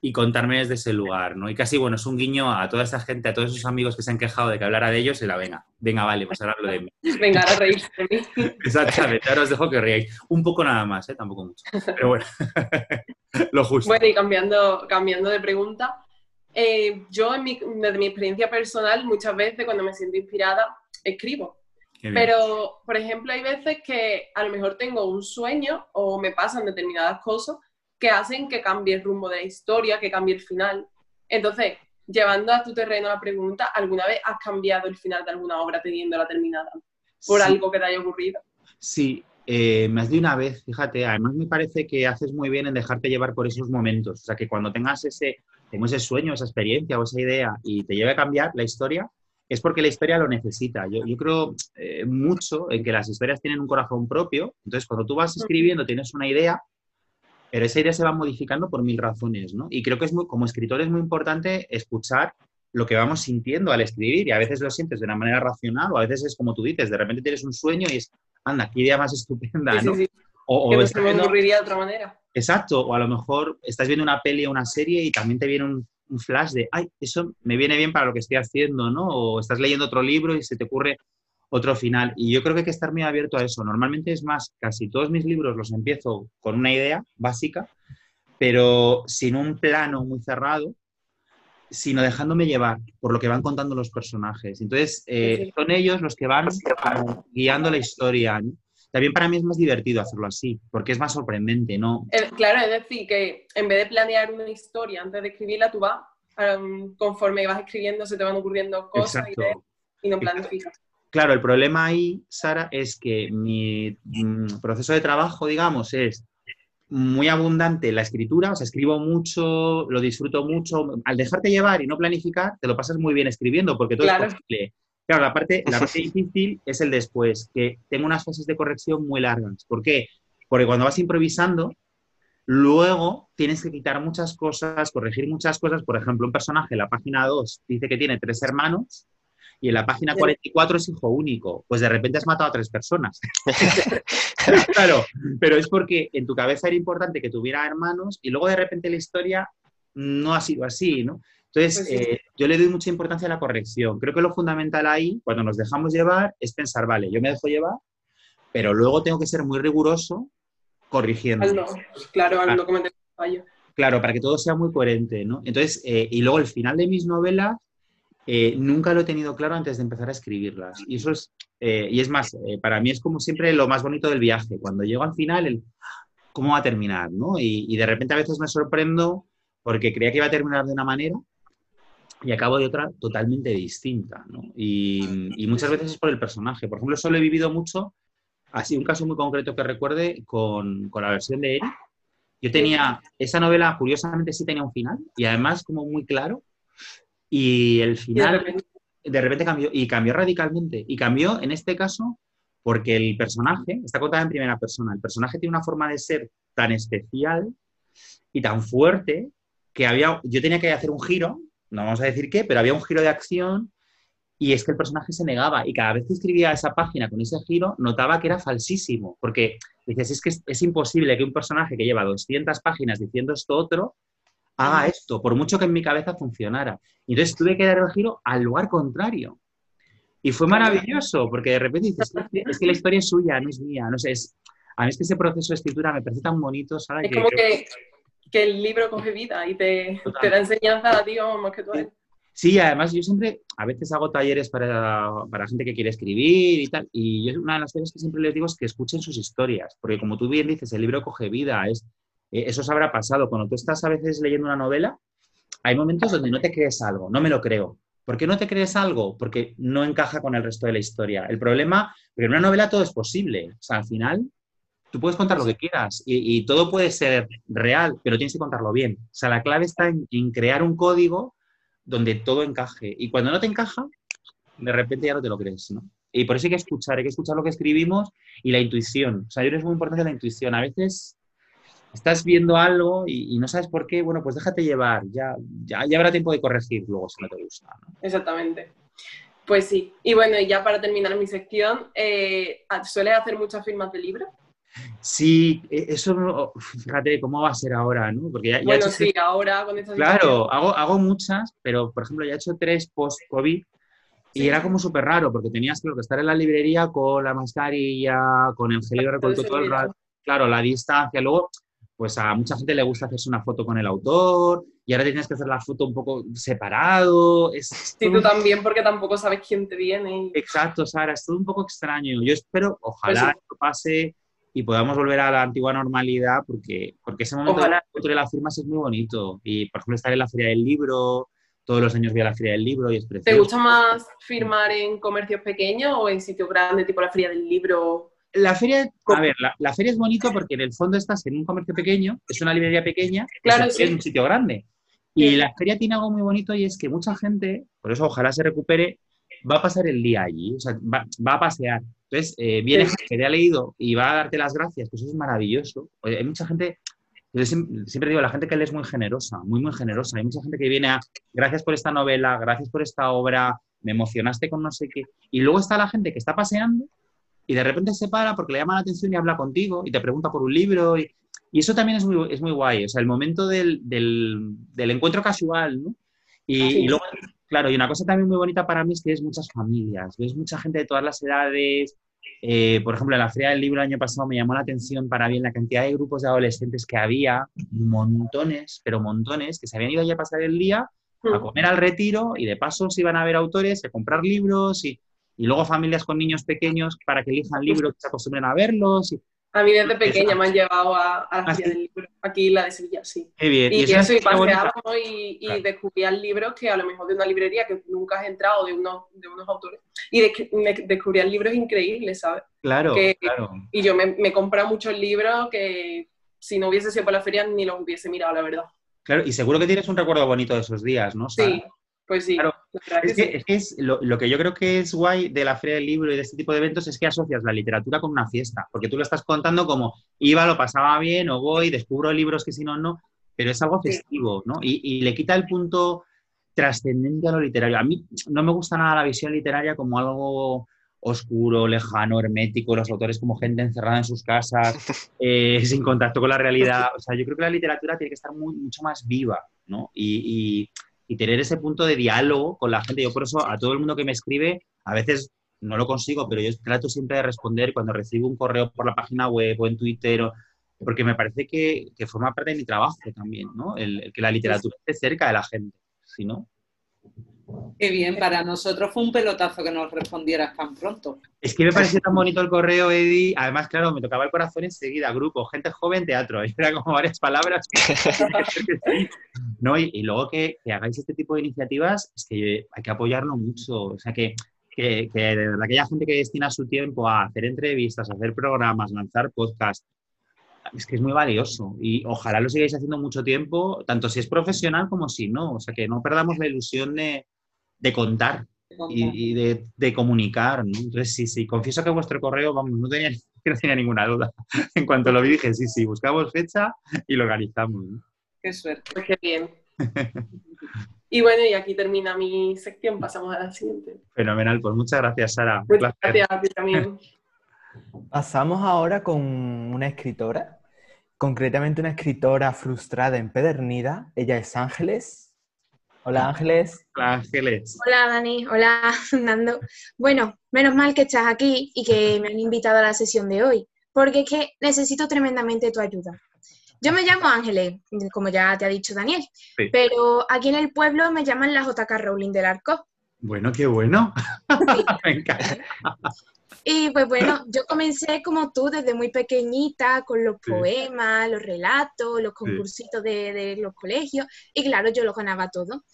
y contarme desde ese lugar, ¿no? Y casi, bueno, es un guiño a toda esta gente, a todos esos amigos que se han quejado de que hablara de ellos y la venga, venga, vale, pues hablarlo de mí. Venga, a reírse de mí. Exactamente, ahora os dejo que reíais. Un poco nada más, ¿eh? Tampoco mucho. Pero bueno, lo justo. Bueno, y cambiando, cambiando de pregunta, eh, yo en mi, desde mi experiencia personal, muchas veces cuando me siento inspirada, escribo. Pero, por ejemplo, hay veces que a lo mejor tengo un sueño o me pasan determinadas cosas que hacen que cambie el rumbo de la historia, que cambie el final. Entonces, llevando a tu terreno la pregunta, ¿alguna vez has cambiado el final de alguna obra teniéndola terminada por algo que te haya ocurrido? Sí, eh, más de una vez, fíjate, además me parece que haces muy bien en dejarte llevar por esos momentos, o sea, que cuando tengas ese tengo ese sueño, esa experiencia o esa idea y te lleve a cambiar la historia, es porque la historia lo necesita. Yo, creo eh, mucho en que las historias tienen un corazón propio. Entonces, cuando tú vas escribiendo, tienes una idea, pero esa idea se va modificando por mil razones, ¿no? Y creo que es muy, como escritor es muy importante escuchar lo que vamos sintiendo al escribir y a veces lo sientes de una manera racional o a veces es como tú dices, de repente tienes un sueño y es, anda, qué idea más estupenda, ¿no? O, que se me ocurriría de otra manera. Exacto, o a lo mejor estás viendo una peli o una serie y también te viene un, un, flash de, ay, eso me viene bien para lo que estoy haciendo, ¿no? O estás leyendo otro libro y se te ocurre otro final. Y yo creo que hay que estar muy abierto a eso. Normalmente es más, casi todos mis libros los empiezo con una idea básica, pero sin un plano muy cerrado, sino dejándome llevar por lo que van contando los personajes. Entonces, eh, son ellos los que van guiando la historia. También para mí es más divertido hacerlo así, porque es más sorprendente, ¿no? Eh, claro, es decir, que en vez de planear una historia antes de escribirla, tú vas, conforme vas escribiendo, se te van ocurriendo cosas y, no planificas. Claro, el problema ahí, Sara, es que mi mm, proceso de trabajo, digamos, es muy abundante la escritura, o sea, escribo mucho, lo disfruto mucho. Al dejarte llevar y no planificar, te lo pasas muy bien escribiendo, porque todo es posible. Claro, la parte, la parte difícil es el después, que tengo unas fases de corrección muy largas. ¿Por qué? Porque cuando vas improvisando, luego tienes que quitar muchas cosas, corregir muchas cosas. Por ejemplo, un personaje en la página 2 dice que tiene tres hermanos y en la página 44 es hijo único. Pues de repente has matado a tres personas. claro, pero es porque en tu cabeza era importante que tuviera hermanos y luego de repente la historia no ha sido así, ¿no? Entonces, pues eh, yo le doy mucha importancia a la corrección. Creo que lo fundamental ahí, cuando nos dejamos llevar, es pensar, vale, yo me dejo llevar, pero luego tengo que ser muy riguroso corrigiendo. claro, al no cometer fallo. Claro, para que todo sea muy coherente, ¿no? Entonces, eh, y luego el final de mis novelas, eh, nunca lo he tenido claro antes de empezar a escribirlas. Y eso es, y es más, para mí es como siempre lo más bonito del viaje. Cuando llego al final, cómo va a terminar, ¿no? y de repente a veces me sorprendo porque creía que iba a terminar de una manera y acabo de otra totalmente distinta. ¿no? Y, muchas veces es por el personaje. Por ejemplo, solo he vivido mucho, así un caso muy concreto que recuerde con, con la versión de Eric. Yo tenía, esa novela curiosamente sí tenía un final y además como muy claro. Y el final de repente, cambió y cambió radicalmente. Y cambió en este caso porque el personaje, está contado en primera persona, el personaje tiene una forma de ser tan especial y tan fuerte que había, yo tenía que hacer un giro no vamos a decir qué, pero había un giro de acción y es que el personaje se negaba. Y cada vez que escribía esa página con ese giro notaba que era falsísimo, porque dices, es que es, imposible que un personaje que lleva 200 páginas diciendo esto otro haga esto, por mucho que en mi cabeza funcionara. Y entonces tuve que dar el giro al lugar contrario. Y fue maravilloso, porque de repente dices, es que la historia es suya, no es mía, no sé, es, a mí es que ese proceso de escritura me parece tan bonito. Es como que que el libro coge vida y te, te da enseñanza a ti más que tú él. Sí, además yo siempre, a veces hago talleres para, para, gente que quiere escribir y tal, y una de las cosas que siempre les digo es que escuchen sus historias, porque como tú bien dices, el libro coge vida, es, eh, eso se habrá pasado. Cuando tú estás a veces leyendo una novela, hay momentos donde no te crees algo, no me lo creo. ¿Por qué no te crees algo? Porque no encaja con el resto de la historia. El problema, porque en una novela todo es posible. O sea, al final tú puedes contar lo que quieras y, todo puede ser real, pero tienes que contarlo bien. O sea, la clave está en, crear un código donde todo encaje. Y cuando no te encaja, de repente ya no te lo crees, ¿no? Y por eso hay que escuchar, hay que escuchar lo que escribimos y la intuición. O sea, yo es muy importante la intuición. A veces estás viendo algo y, no sabes por qué, bueno, pues déjate llevar, ya, ya, habrá tiempo de corregir luego si no te gusta. Exactamente. Pues sí. Y bueno, y ya para terminar mi sección, eh, ¿sueles hacer muchas firmas de libros? Sí, e, eso, fíjate cómo va a ser ahora, ¿no? Porque ya, bueno, sí, ahora con estas Claro, hago, hago muchas, pero por ejemplo ya he hecho tres post-COVID y era como súper raro porque tenías que estar en la librería con la mascarilla, con el gel recolto todo el rato, claro, la distancia, luego pues a mucha gente le gusta hacerse una foto con el autor y ahora tienes que hacer la foto un poco separado. Es sí, tú también porque tampoco sabes quién te viene. Exacto, Sara, es todo un poco extraño. Yo espero, ojalá pues esto pase y podamos volver a la antigua normalidad porque, porque ese momento de las firmas es muy bonito. Y, por ejemplo, estar en la Feria del Libro, todos los años voy a la Feria del Libro y es precioso. ¿Te gusta más firmar en comercios pequeños o en sitios grandes, tipo la Feria del Libro? La feria, a ver, la, feria es bonito porque en el fondo estás en un comercio pequeño, es una librería pequeña, claro, en un sitio grande. Y la feria tiene algo muy bonito y es que mucha gente, por eso ojalá se recupere, va a pasar el día allí, o sea, va, a pasear. Entonces, eh, viene gente que te ha leído y va a darte las gracias, pues eso es maravilloso. Hay mucha gente, yo siempre, digo, la gente que lee es muy generosa, muy, muy generosa. Hay mucha gente que viene a, gracias por esta novela, gracias por esta obra, me emocionaste con no sé qué. Y luego está la gente que está paseando y de repente se para porque le llama la atención y habla contigo y te pregunta por un libro. Y, eso también es muy, es muy guay, o sea, el momento del, del, del encuentro casual, ¿no? Y, y, luego, claro, y una cosa también muy bonita para mí es que es muchas familias, ves mucha gente de todas las edades. Eh, por ejemplo, en la Feria del Libro el año pasado me llamó la atención para bien la cantidad de grupos de adolescentes que había, montones, pero montones, que se habían ido allí a pasar el día a mm. comer al retiro y de paso se iban a ver autores, a comprar libros y, y luego familias con niños pequeños para que elijan libros que se acostumbren a verlos. Y, a mí desde pequeña me han llevado a, a la ¿Ah, del libro, aquí la de Sevilla, sí. Qué bien. Y, eso, y paseamos y, y descubrían libros que a lo mejor de una librería que nunca has entrado, de unos, de unos autores, y de, me descubrían libros increíbles, ¿sabes? Claro, claro. Y yo me, me he comprado muchos libros que si no hubiese sido por la feria ni los hubiese mirado, la verdad. Claro, y seguro que tienes un recuerdo bonito de esos días, ¿no? Sí, pues sí. Claro, es que, es lo, que yo creo que es guay de la Feria del Libro y de este tipo de eventos es que asocias la literatura con una fiesta, porque tú lo estás contando como iba, lo pasaba bien, o voy, descubro libros que si no, no, pero es algo festivo, ¿no? Y, le quita el punto trascendente a lo literario. A mí no me gusta nada la visión literaria como algo oscuro, lejano, hermético, los autores como gente encerrada en sus casas, eh, sin contacto con la realidad. O sea, yo creo que la literatura tiene que estar mucho más viva, ¿no? y y tener ese punto de diálogo con la gente. Yo por eso a todo el mundo que me escribe, a veces no lo consigo, pero yo trato siempre de responder cuando recibo un correo por la página web o en Twitter, porque me parece que, forma parte de mi trabajo también, ¿no? El, que la literatura esté cerca de la gente, si no... Qué bien, para nosotros fue un pelotazo que nos respondieras tan pronto. Es que me pareció tan bonito el correo, Eddie. Además, claro, me tocaba el corazón enseguida, grupo, gente joven, teatro. Era como varias palabras. ¿No? Y, luego que, hagáis este tipo de iniciativas, es que hay que apoyarlo mucho. O sea, que, que, que de verdad aquella gente que destina su tiempo a hacer entrevistas, a hacer programas, lanzar podcasts, es que es muy valioso y ojalá lo sigáis haciendo mucho tiempo, tanto si es profesional como si no. O sea, que no perdamos la ilusión de, de contar y, de, comunicar. Entonces, sí, sí, confieso que vuestro correo, vamos, no tenía, no tenía ninguna duda. En cuanto lo vi, dije, sí, sí, buscamos fecha y lo organizamos. Qué suerte. Pues qué bien. y bueno, y aquí termina mi sección, pasamos a la siguiente. Fenomenal, pues muchas gracias, Sara. Muchas gracias a ti también. Pasamos ahora con una escritora, concretamente una escritora frustrada, empedernida. Ella es Ángeles Hola Ángeles. Hola Ángeles. Hola Dani, hola Fernando. Bueno, menos mal que estás aquí y que me han invitado a la sesión de hoy, porque es que necesito tremendamente tu ayuda. Yo me llamo Ángeles, como ya te ha dicho Daniel, pero aquí en el pueblo me llaman la JK Rowling del Arco. Bueno, qué bueno. me encanta. Y pues bueno, yo comencé como tú desde muy pequeñita con los poemas, los relatos, los concursitos de, los colegios y claro, yo lo ganaba todo.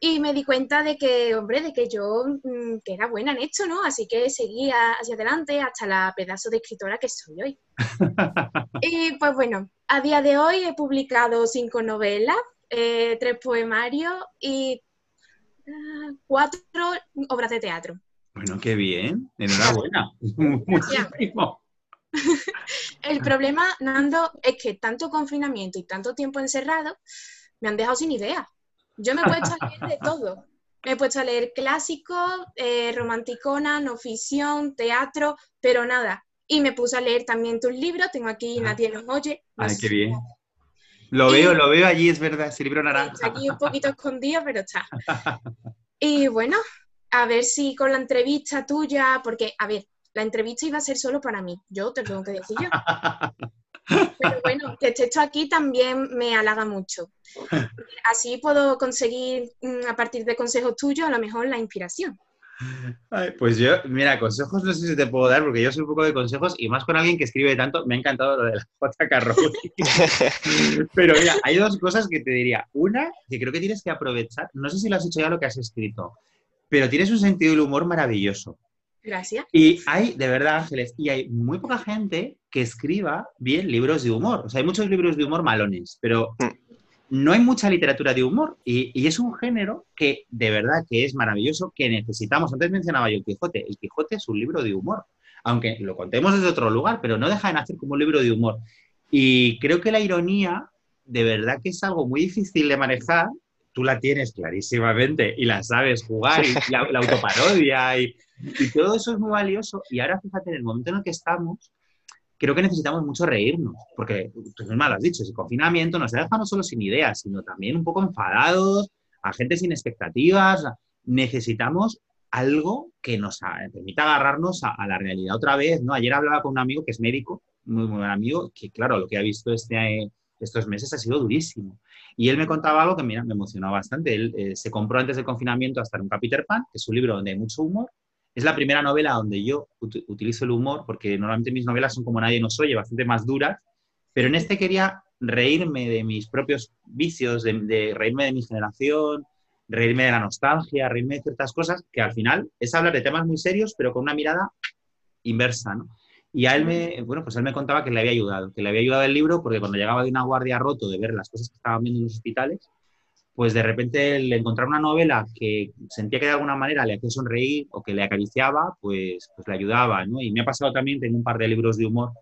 Y me di cuenta de que, hombre, de que yo mm, que era buena en esto, ¿no? Así que seguía hacia adelante hasta la pedazo de escritora que soy hoy. y pues bueno, a día de hoy he publicado cinco novelas, eh, tres poemarios y ah, cuatro obras de teatro. Bueno, qué bien. Enhorabuena. Muchísimo. El problema, Nando, es que tanto confinamiento y tanto tiempo encerrado me han dejado sin idea. Yo me he puesto a leer de todo. Me he puesto a leer clásicos, eh, romanticona, no ficción, teatro, pero nada. Y me puse a leer también tus libros. Tengo aquí ah. Nadie nos oye. Ay, qué bien. Lo veo, lo veo allí, es verdad, ese libro naranja. Está aquí un poquito escondido, pero está. Y bueno, a ver si con la entrevista tuya, porque, a ver, la entrevista iba a ser solo para mí, yo te lo tengo que decir yo. Pero bueno, que estés aquí también me halaga mucho. Así puedo conseguir, mm, a partir de consejos tuyos, a lo mejor la inspiración. pues yo, mira, consejos no sé si te puedo dar, porque yo soy un poco de consejos y más con alguien que escribe tanto, me ha encantado lo de la JK Rowling. Pero mira, hay dos cosas que te diría. Una, que creo que tienes que aprovechar, no sé si lo has hecho ya lo que has escrito, pero tienes un sentido del humor maravilloso. Gracias. Y hay, de verdad, Ángeles, y hay muy poca gente que escriba bien libros de humor. O sea, hay muchos libros de humor malones, pero no hay mucha literatura de humor y, es un género que de verdad que es maravilloso, que necesitamos. Antes mencionaba yo el Quijote. El Quijote es un libro de humor, aunque lo contemos desde otro lugar, pero no deja de nacer como un libro de humor. Y creo que la ironía de verdad que es algo muy difícil de manejar. Tú la tienes clarísimamente y la sabes jugar, y la, autoparodia y, y todo eso es muy valioso. Y ahora fíjate, en el momento en el que estamos, creo que necesitamos mucho reírnos, porque tú misma lo has dicho, ese confinamiento nos deja no solo sin ideas, sino también un poco enfadados, a gente sin expectativas. Necesitamos algo que nos permita agarrarnos a, la realidad otra vez, ¿no? Ayer hablaba con un amigo que es médico, muy, buen amigo, que claro, lo que ha visto este, estos meses ha sido durísimo. Y él me contaba algo que mira, me emocionó bastante. Él eh, se compró antes del confinamiento hasta un Peter Pan, que es un libro donde hay mucho humor, es la primera novela donde yo utilizo el humor, porque normalmente mis novelas son como nadie nos oye, bastante más duras, pero en este quería reírme de mis propios vicios, de, reírme de mi generación, reírme de la nostalgia, reírme de ciertas cosas, que al final es hablar de temas muy serios, pero con una mirada inversa, ¿no? Y a él me, bueno, pues él me contaba que le había ayudado, que le había ayudado el libro porque cuando llegaba de una guardia roto de ver las cosas que estaban viendo en los hospitales, pues de repente el encontrar una novela que sentía que de alguna manera le hacía sonreír o que le acariciaba, pues, pues le ayudaba, ¿no? Y me ha pasado también, tengo un par de libros de humor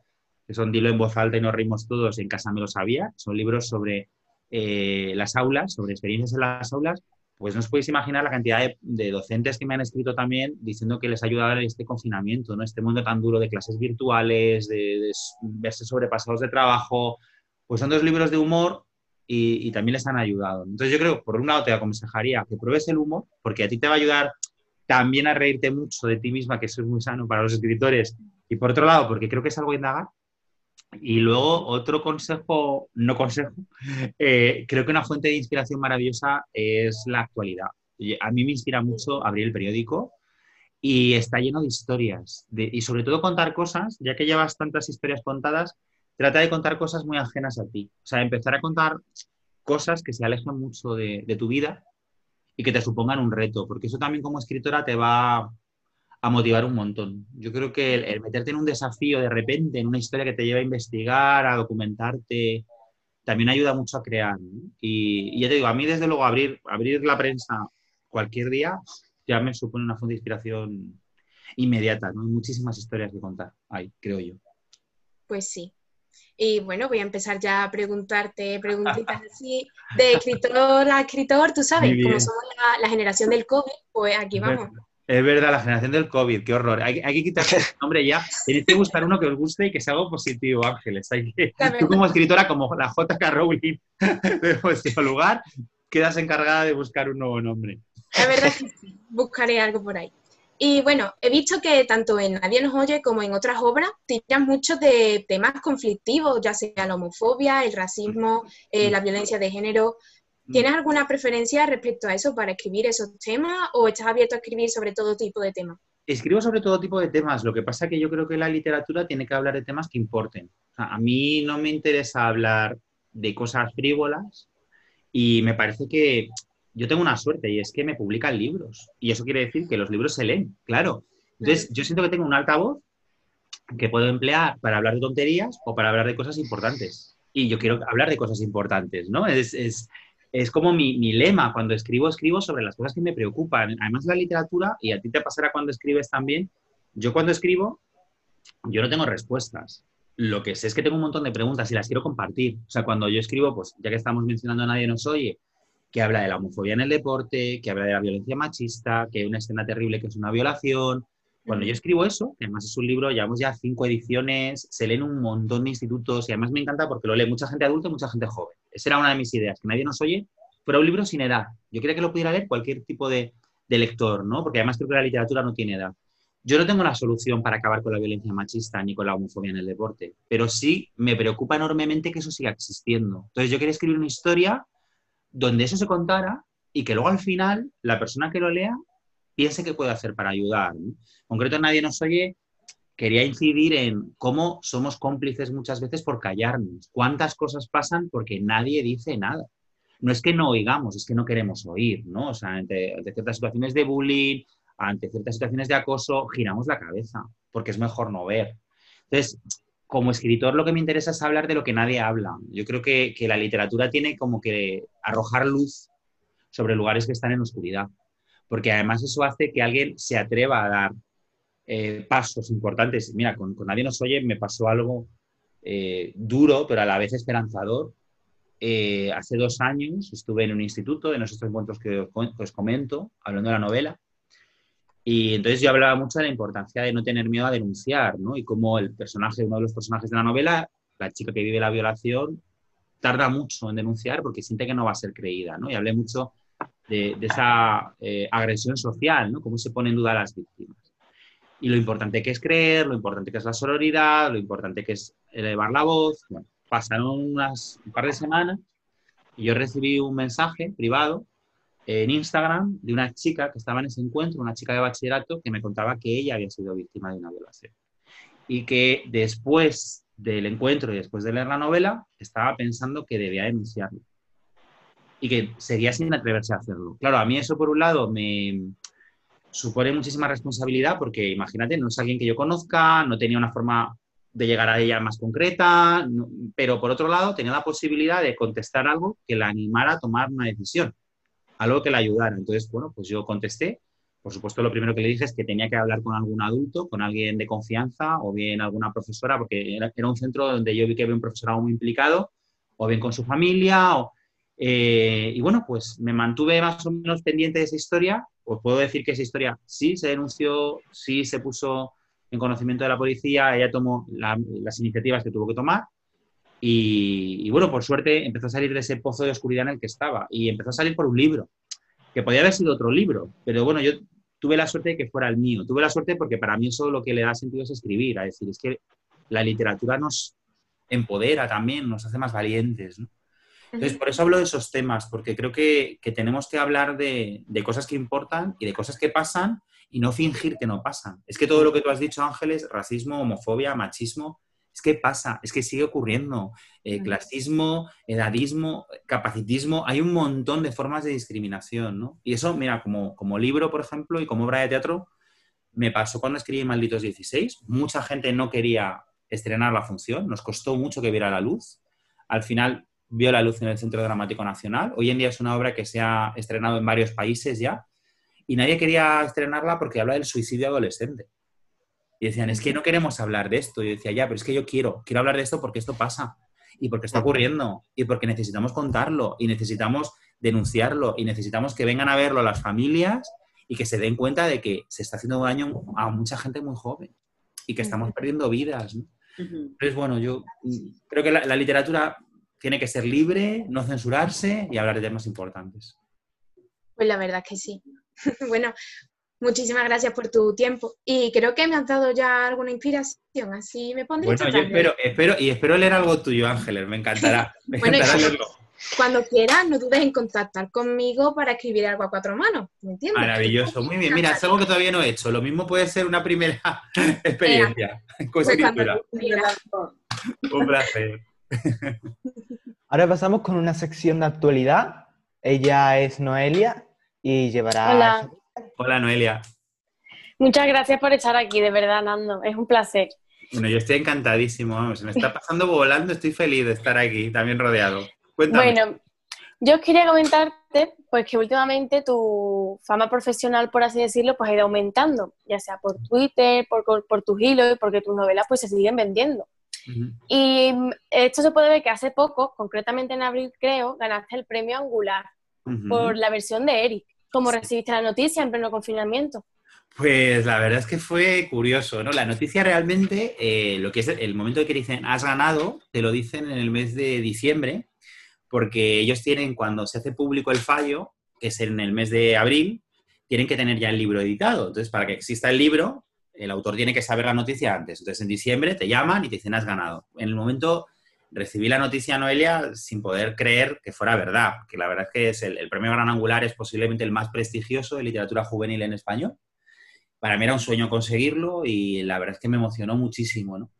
que son Dilo en voz alta y nos reímos todos, en casa me lo sabía, son libros sobre eh, las aulas, sobre experiencias en las aulas, pues no os podéis imaginar la cantidad de, docentes que me han escrito también diciendo que les ha ayudado este confinamiento, ¿no? Este mundo tan duro de clases virtuales, de, de verse sobrepasados de trabajo, pues son dos libros de humor y, también les han ayudado. Entonces yo creo, por un lado, te aconsejaría que pruebes el humor, porque a ti te va a ayudar también a reírte mucho de ti misma, que eso es muy sano para los escritores, y por otro lado, porque creo que es algo indagar. Y luego, otro consejo, no consejo, eh, creo que una fuente de inspiración maravillosa es la actualidad. A mí me inspira mucho abrir el periódico y está lleno de historias, y sobre todo contar cosas, ya que llevas tantas historias contadas, trata de contar cosas muy ajenas a ti. O sea, empezar a contar cosas que se alejan mucho de, tu vida y que te supongan un reto, porque eso también como escritora te va a motivar un montón. Yo creo que el, meterte en un desafío de repente, en una historia que te lleva a investigar, a documentarte, también ayuda mucho a crear. Y, ya te digo, a mí desde luego abrir, abrir la prensa cualquier día ya me supone una fuente de inspiración inmediata. ¿no? Hay muchísimas historias que contar ahí, creo yo. Pues sí, y bueno, voy a empezar ya a preguntarte preguntitas así de escritor a escritor, tú sabes, como somos la, generación del COVID, pues aquí vamos. Es verdad, la generación del COVID, qué horror. Hay, que quitarse el nombre ya. Tenéis que buscar uno que os guste y que sea algo positivo, Ángeles. tú como escritora, como la JK Rowling de vuestro lugar, quedas encargada de buscar un nuevo nombre. La verdad que sí, buscaré algo por ahí. Y bueno, he visto que tanto en Nadie nos oye como en otras obras tiran mucho de temas conflictivos, ya sea la homofobia, el racismo, eh, la violencia de género. ¿Tienes alguna preferencia respecto a eso para escribir esos temas o estás abierto a escribir sobre todo tipo de temas? Escribo sobre todo tipo de temas. Lo que pasa es que yo creo que la literatura tiene que hablar de temas que importen. a mí no me interesa hablar de cosas frívolas y me parece que yo tengo una suerte y es que me publican libros. Y eso quiere decir que los libros se leen, claro. Entonces, yo siento que tengo un altavoz que puedo emplear para hablar de tonterías o para hablar de cosas importantes. Y yo quiero hablar de cosas importantes, ¿no? Es, es, es como mi, mi, lema. Cuando escribo, escribo sobre las cosas que me preocupan. Además, la literatura, y a ti te pasará cuando escribes también, yo cuando escribo, yo no tengo respuestas. Lo que sé es que tengo un montón de preguntas y las quiero compartir. O sea, cuando yo escribo, pues ya que estamos mencionando a Nadie nos oye, que habla de la homofobia en el deporte, que habla de la violencia machista, que hay una escena terrible que es una violación. Cuando yo escribo eso, que además es un libro, llevamos ya cinco ediciones, se leen un montón de institutos y además me encanta porque lo lee mucha gente adulta y mucha gente joven. Esa era una de mis ideas, que nadie nos oye, pero un libro sin edad. Yo quería que lo pudiera leer cualquier tipo de, lector, ¿no? Porque además creo que la literatura no tiene edad. Yo no tengo la solución para acabar con la violencia machista ni con la homofobia en el deporte, pero sí me preocupa enormemente que eso siga existiendo. Entonces yo quería escribir una historia donde eso se contara y que luego al final la persona que lo lea piense qué puede hacer para ayudar. En concreto, Nadie nos oye quería incidir en cómo somos cómplices muchas veces por callarnos. ¿Cuántas cosas pasan porque nadie dice nada? No es que no oigamos, es que no queremos oír, ¿no? Ante ciertas situaciones de bullying, ante ciertas situaciones de acoso, giramos la cabeza porque es mejor no ver. Entonces, como escritor lo que me interesa es hablar de lo que nadie habla. Yo creo que, la literatura tiene como que arrojar luz sobre lugares que están en oscuridad, porque además eso hace que alguien se atreva a dar eh, pasos importantes. Mira, con, Nadie nos oye me pasó algo eh, duro, pero a la vez esperanzador. Eh, hace dos años estuve en un instituto, en esos encuentros que os, que os comento, hablando de la novela, y entonces yo hablaba mucho de la importancia de no tener miedo a denunciar, ¿no? Y cómo el personaje, uno de los personajes de la novela, la chica que vive la violación, tarda mucho en denunciar porque siente que no va a ser creída, ¿no? Y hablé mucho de, esa eh, agresión social, ¿no? Cómo se pone en duda a las víctimas. Y lo importante que es creer, lo importante que es la sororidad, lo importante que es elevar la voz. Bueno, pasaron unas, un par de semanas y yo recibí un mensaje privado en Instagram de una chica que estaba en ese encuentro, una chica de bachillerato, que me contaba que ella había sido víctima de una violación. Y que después del encuentro y después de leer la novela, estaba pensando que debía denunciarlo. Y que seguía sin atreverse a hacerlo. Claro, a mí eso por un lado me supone muchísima responsabilidad porque imagínate, no es alguien que yo conozca, no tenía una forma de llegar a ella más concreta, pero por otro lado tenía la posibilidad de contestar algo que la animara a tomar una decisión algo que le ayudara. Entonces, bueno, pues yo contesté. Por supuesto, lo primero que le dije es que tenía que hablar con algún adulto, con alguien de confianza o bien alguna profesora, porque era, un centro donde yo vi que había un profesorado muy implicado, o bien con su familia. Eh, y bueno, pues me mantuve más o menos pendiente de esa historia. Os puedo decir que esa historia sí se denunció, sí se puso en conocimiento de la policía, ella tomó las iniciativas que tuvo que tomar y, bueno, por suerte empezó a salir de ese pozo de oscuridad en el que estaba y empezó a salir por un libro, que podía haber sido otro libro, pero bueno, yo tuve la suerte de que fuera el mío. Tuve la suerte porque para mí eso lo que le da sentido es escribir, es decir, es que la literatura nos empodera también, nos hace más valientes. Entonces, por eso hablo de esos temas, porque creo que, tenemos que hablar de, de, cosas que importan y de cosas que pasan y no fingir que no pasan. Es que todo lo que tú has dicho, Ángeles, racismo, homofobia, machismo, es que pasa, es que sigue ocurriendo. Eh, clasismo, edadismo, capacitismo, hay un montón de formas de discriminación, ¿no? Y eso, mira, como, como libro, por ejemplo, y como obra de teatro, me pasó cuando escribí Malditos 16. Mucha gente no quería estrenar la función, nos costó mucho que viera la luz. Al final vio la luz en el Centro Dramático Nacional. Hoy en día es una obra que se ha estrenado en varios países ya y nadie quería estrenarla porque habla del suicidio adolescente. Y decían, es que no queremos hablar de esto. Y yo decía, ya, pero es que yo quiero, quiero hablar de esto porque esto pasa y porque está ocurriendo y porque necesitamos contarlo y necesitamos denunciarlo y necesitamos que vengan a verlo las familias y que se den cuenta de que se está haciendo daño a mucha gente muy joven y que estamos perdiendo vidas. Entonces, bueno, yo creo que la, literatura tiene que ser libre, no censurarse y hablar de temas importantes. Pues la verdad que sí. bueno, Muchísimas gracias por tu tiempo. Y creo que me has dado ya alguna inspiración, así me pondré. Bueno, yo espero, espero, y espero leer algo tuyo, Ángeles, me encantará. Me encantará leerlo. Cuando quieras, no dudes en contactar conmigo para escribir algo a cuatro manos, ¿me entiendes? Maravilloso, muy bien. Mira, es algo que todavía no he hecho. Lo mismo puede ser una primera experiencia con pues escritura. Un placer. Ahora pasamos con una sección de actualidad. Ella es Noelia y llevará Hola. Hola, Noelia. Muchas gracias por estar aquí, de verdad, Nando. Es un placer. Bueno, yo estoy encantadísimo, vamos, se me está pasando volando, estoy feliz de estar aquí, también rodeado. Cuéntame. Bueno, yo quería comentarte, pues que últimamente tu fama profesional, por así decirlo, pues ha ido aumentando, ya sea por Twitter, por, por tus hilos y porque tus novelas pues se siguen vendiendo. Y esto se puede ver que hace poco, concretamente en abril creo, ganaste el premio Angular por la versión de Eric. ¿Cómo recibiste la noticia en pleno confinamiento? Pues la verdad es que fue curioso, ¿no? La noticia realmente, eh, lo que es el momento de que dicen has ganado, te lo dicen en el mes de diciembre, porque ellos tienen, cuando se hace público el fallo, que es en el mes de abril, tienen que tener ya el libro editado. Entonces, para que exista el libro, el autor tiene que saber la noticia antes. Entonces, en diciembre te llaman y te dicen has ganado. En el momento recibí la noticia, Noelia, sin poder creer que fuera verdad, que la verdad es que es el, premio Gran Angular es posiblemente el más prestigioso de literatura juvenil en español. Para mí era un sueño conseguirlo y la verdad es que me emocionó muchísimo, ¿no?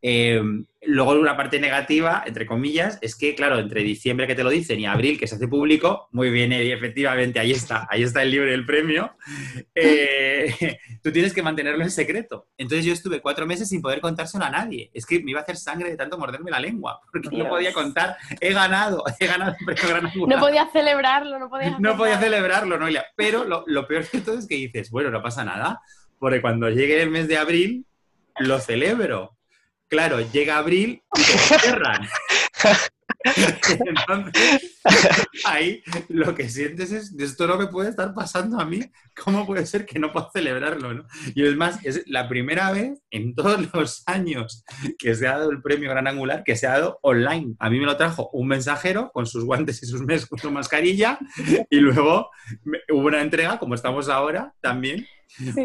Eh, luego una parte negativa, entre comillas, es que, claro, entre diciembre que te lo dicen y abril que se hace público, muy bien, y efectivamente, ahí está, ahí está el libro y el premio. Eh, tú tienes que mantenerlo en secreto. Entonces yo estuve cuatro meses sin poder contárselo a nadie. Es que me iba a hacer sangre de tanto morderme la lengua, porque no podía contar, he ganado, he ganado el premio Gran No podía celebrarlo, no podía No podía celebrarlo, Noelia. Pero lo, lo peor de todo es que dices, bueno, no pasa nada, porque cuando llegue el mes de abril, lo celebro. Claro, llega abril y te cierran. Entonces, ahí lo que sientes es, esto no me puede estar pasando a mí, ¿cómo puede ser que no pueda celebrarlo? Y es más, es la primera vez en todos los años que se ha dado el premio Gran Angular que se ha dado online. A mí me lo trajo un mensajero con sus guantes y sus mes con su mascarilla y luego hubo una entrega, como estamos ahora, también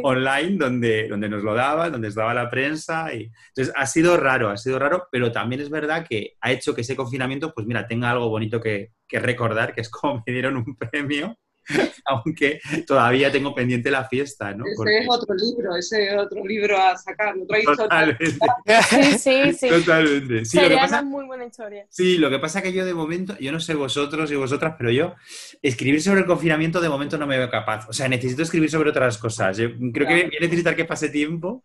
online donde, donde nos lo daban, donde estaba la prensa. Y... Entonces, ha sido raro, ha sido raro, pero también es verdad que ha hecho que ese confinamiento, pues mira, tenga algo bonito que, que recordar, que es como me dieron un premio aunque todavía tengo pendiente la fiesta, ¿no? Ese es otro libro, ese es otro libro a sacar, otra historia. Sí, sí, sí. Totalmente. Sí, Sería una muy buena historia. Sí, lo que pasa es que yo de momento, yo no sé vosotros y vosotras, pero yo escribir sobre el confinamiento de momento no me veo capaz. O sea, necesito escribir sobre otras cosas. Yo creo que voy a necesitar que pase tiempo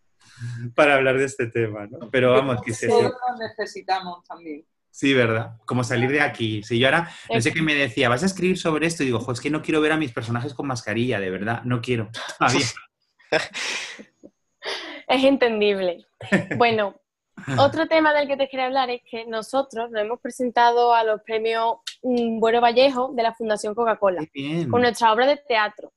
para hablar de este tema, ¿no? Pero vamos, que se... Todos lo necesitamos también. Sí, ¿verdad? Como salir de aquí. Si yo ahora, no sé qué me decía, ¿vas a escribir sobre esto? Y digo, es que no quiero ver a mis personajes con mascarilla, de verdad, no quiero. es entendible. Bueno, otro tema del que te quería hablar es que nosotros nos hemos presentado a los premios mm, Bueno Vallejo de la Fundación Coca-Cola con nuestra obra de teatro.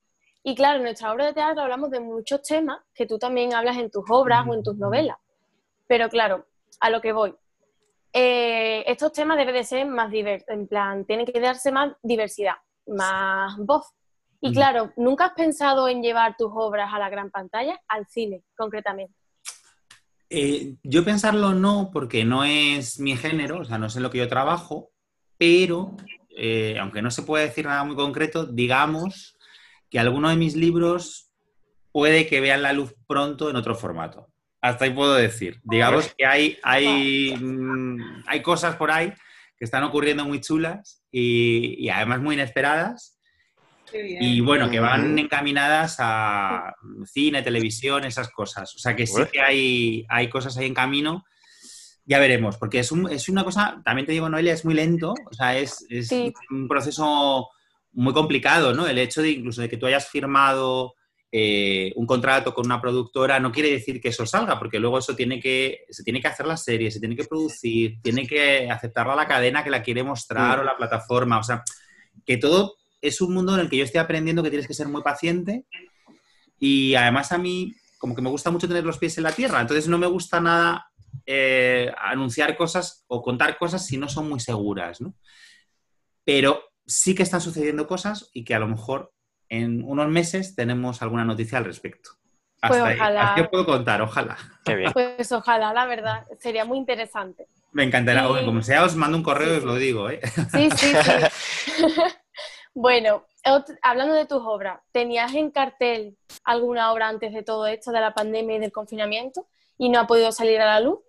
Y claro, en nuestra obra de teatro hablamos de muchos temas que tú también hablas en tus obras o en tus novelas. Pero claro, a lo que voy. Eh, estos temas deben de ser más diversos, en plan, tienen que darse más diversidad, más voz. Y claro, ¿nunca has pensado en llevar tus obras a la gran pantalla, al cine concretamente? Eh, yo pensarlo no, porque no es mi género, o sea, no sé lo que yo trabajo, pero, eh, aunque no se puede decir nada muy concreto, digamos que alguno de mis libros puede que vean la luz pronto en otro formato. Hasta ahí puedo decir. Digamos que hay, hay, mm, hay cosas por ahí que están ocurriendo muy chulas y, además muy inesperadas. Y bueno, que van encaminadas a cine, televisión, esas cosas. O sea que sí que hay, hay cosas ahí en camino. Ya veremos, porque es, es una cosa, también te digo, Noelia, es muy lento. O sea, es, es un proceso muy complicado, ¿no? El hecho de incluso de que tú hayas firmado eh, un contrato con una productora no quiere decir que eso salga, porque luego eso tiene que, se tiene que hacer la serie, se tiene que producir, tiene que aceptarla la cadena que la quiere mostrar o la plataforma. O sea, que todo es un mundo en el que yo estoy aprendiendo que tienes que ser muy paciente y además a mí como que me gusta mucho tener los pies en la tierra, entonces no me gusta nada eh, anunciar cosas o contar cosas si no son muy seguras, ¿no? Pero sí que están sucediendo cosas y que a lo mejor en unos meses tenemos alguna noticia al respecto. Hasta pues ojalá. Ahí. puedo contar? Ojalá. Pues ojalá, la verdad. Sería muy interesante. Me encantará. Como sea, os mando un correo y os lo digo. ¿eh? Sí, sí, sí. bueno, hablando de tus obras, ¿tenías en cartel alguna obra antes de todo esto, de la pandemia y del confinamiento, y no ha podido salir a la luz?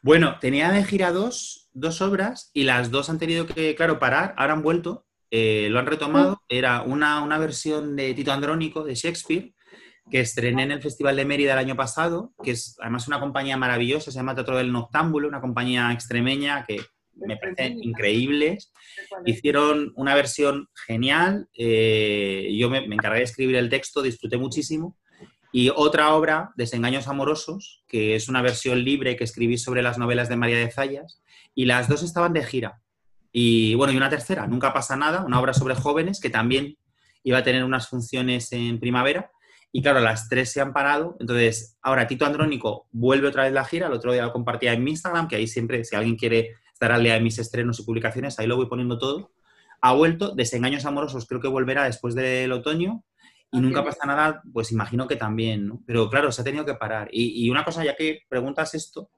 Bueno, tenía de gira dos, dos obras y las dos han tenido que, claro, parar, ahora han vuelto eh, lo han retomado. Era una, versión de Tito Andrónico, de Shakespeare, que estrené en el Festival de Mérida el año pasado, que es además una compañía maravillosa, se llama Teatro del Noctámbulo, una compañía extremeña que me parece increíble. Hicieron una versión genial, eh, yo me, me, encargué de escribir el texto, disfruté muchísimo. Y otra obra, Desengaños Amorosos, que es una versión libre que escribí sobre las novelas de María de Zayas, y las dos estaban de gira. Y bueno, y una tercera, Nunca pasa nada, una obra sobre jóvenes que también iba a tener unas funciones en primavera. Y claro, las tres se han parado. Entonces, ahora Tito Andrónico vuelve otra vez la gira. El otro día lo compartía en mi Instagram, que ahí siempre, si alguien quiere estar al día de mis estrenos y publicaciones, ahí lo voy poniendo todo. Ha vuelto. Desengaños amorosos creo que volverá después del otoño. Y nunca pasa nada, pues imagino que también, ¿no? Pero claro, se ha tenido que parar. Y, y una cosa, ya que preguntas esto,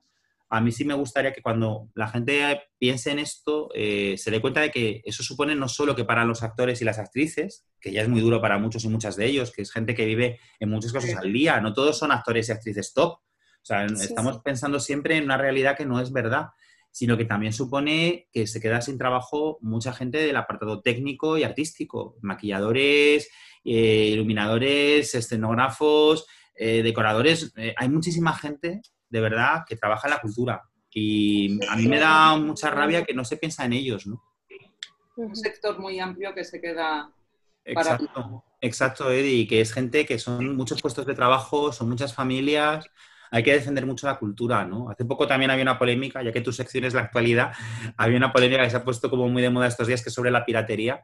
a mí sí me gustaría que cuando la gente piense en esto, eh, se dé cuenta de que eso supone no solo que para los actores y las actrices, que ya es muy duro para muchos y muchas de ellos, que es gente que vive en muchas cosas al día, no todos son actores y actrices top. O sea, estamos pensando siempre en una realidad que no es verdad, sino que también supone que se queda sin trabajo mucha gente del apartado técnico y artístico, maquilladores, eh, iluminadores, escenógrafos, eh, decoradores, hay muchísima gente, de verdad, que trabaja en la cultura. Y a mí me da mucha rabia que no se piensa en ellos, ¿no? Un sector muy amplio que se queda... Exacto, exacto, Eddie, que es gente que son muchos puestos de trabajo, son muchas familias, hay que defender mucho la cultura, ¿no? Hace poco también había una polémica, ya que tu sección es la actualidad, había una polémica que se ha puesto como muy de moda estos días, que es sobre la piratería.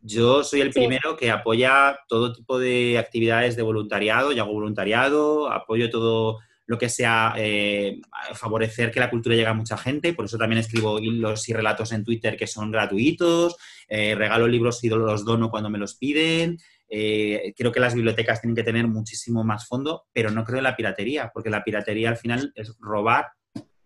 Yo soy el primero que apoya todo tipo de actividades de voluntariado, yo hago voluntariado, apoyo todo lo que sea eh, favorecer que la cultura llegue a mucha gente, por eso también escribo hilos y relatos en Twitter que son gratuitos, eh, regalo libros y los dono cuando me los piden, eh, creo que las bibliotecas tienen que tener muchísimo más fondo, pero no creo en la piratería, porque la piratería al final es robar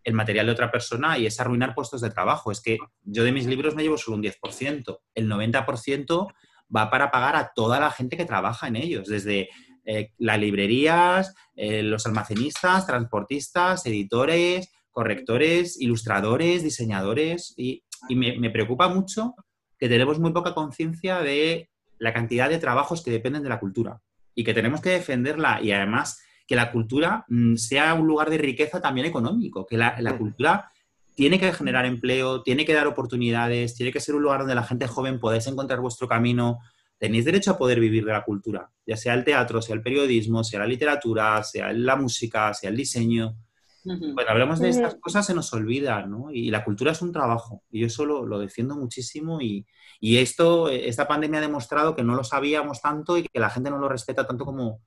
el material de otra persona y es arruinar puestos de trabajo. Es que yo de mis libros me llevo solo un 10%, el 90% va para pagar a toda la gente que trabaja en ellos, desde eh, las librerías, eh, los almacenistas, transportistas, editores, correctores, ilustradores, diseñadores. Y, me, me, preocupa mucho que tenemos muy poca conciencia de la cantidad de trabajos que dependen de la cultura y que tenemos que defenderla y además que la cultura mm, sea un lugar de riqueza también económico, que la, cultura tiene que generar empleo, tiene que dar oportunidades, tiene que ser un lugar donde la gente joven podáis encontrar vuestro camino. Tenéis derecho a poder vivir de la cultura, ya sea el teatro, sea el periodismo, sea la literatura, sea la música, sea el diseño. Cuando hablamos de estas cosas se nos olvida, ¿no? Y la cultura es un trabajo. Y yo eso lo, defiendo muchísimo. Y, esto, esta pandemia ha demostrado que no lo sabíamos tanto y que la gente no lo respeta tanto como,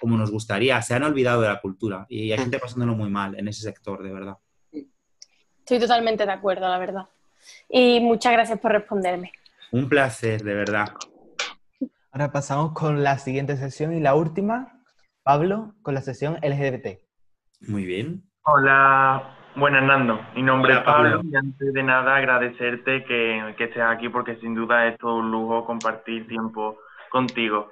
como nos gustaría. Se han olvidado de la cultura y hay gente pasándolo muy mal en ese sector, de verdad. Estoy totalmente de acuerdo, la verdad. Y muchas gracias por responderme. Un placer, de verdad. Ahora pasamos con la siguiente sesión y la última, Pablo, con la sesión LGBT. Muy bien. Hola, buenas Nando. Mi nombre es Pablo. y antes de nada agradecerte que, que estés aquí porque sin duda es todo un lujo compartir tiempo contigo.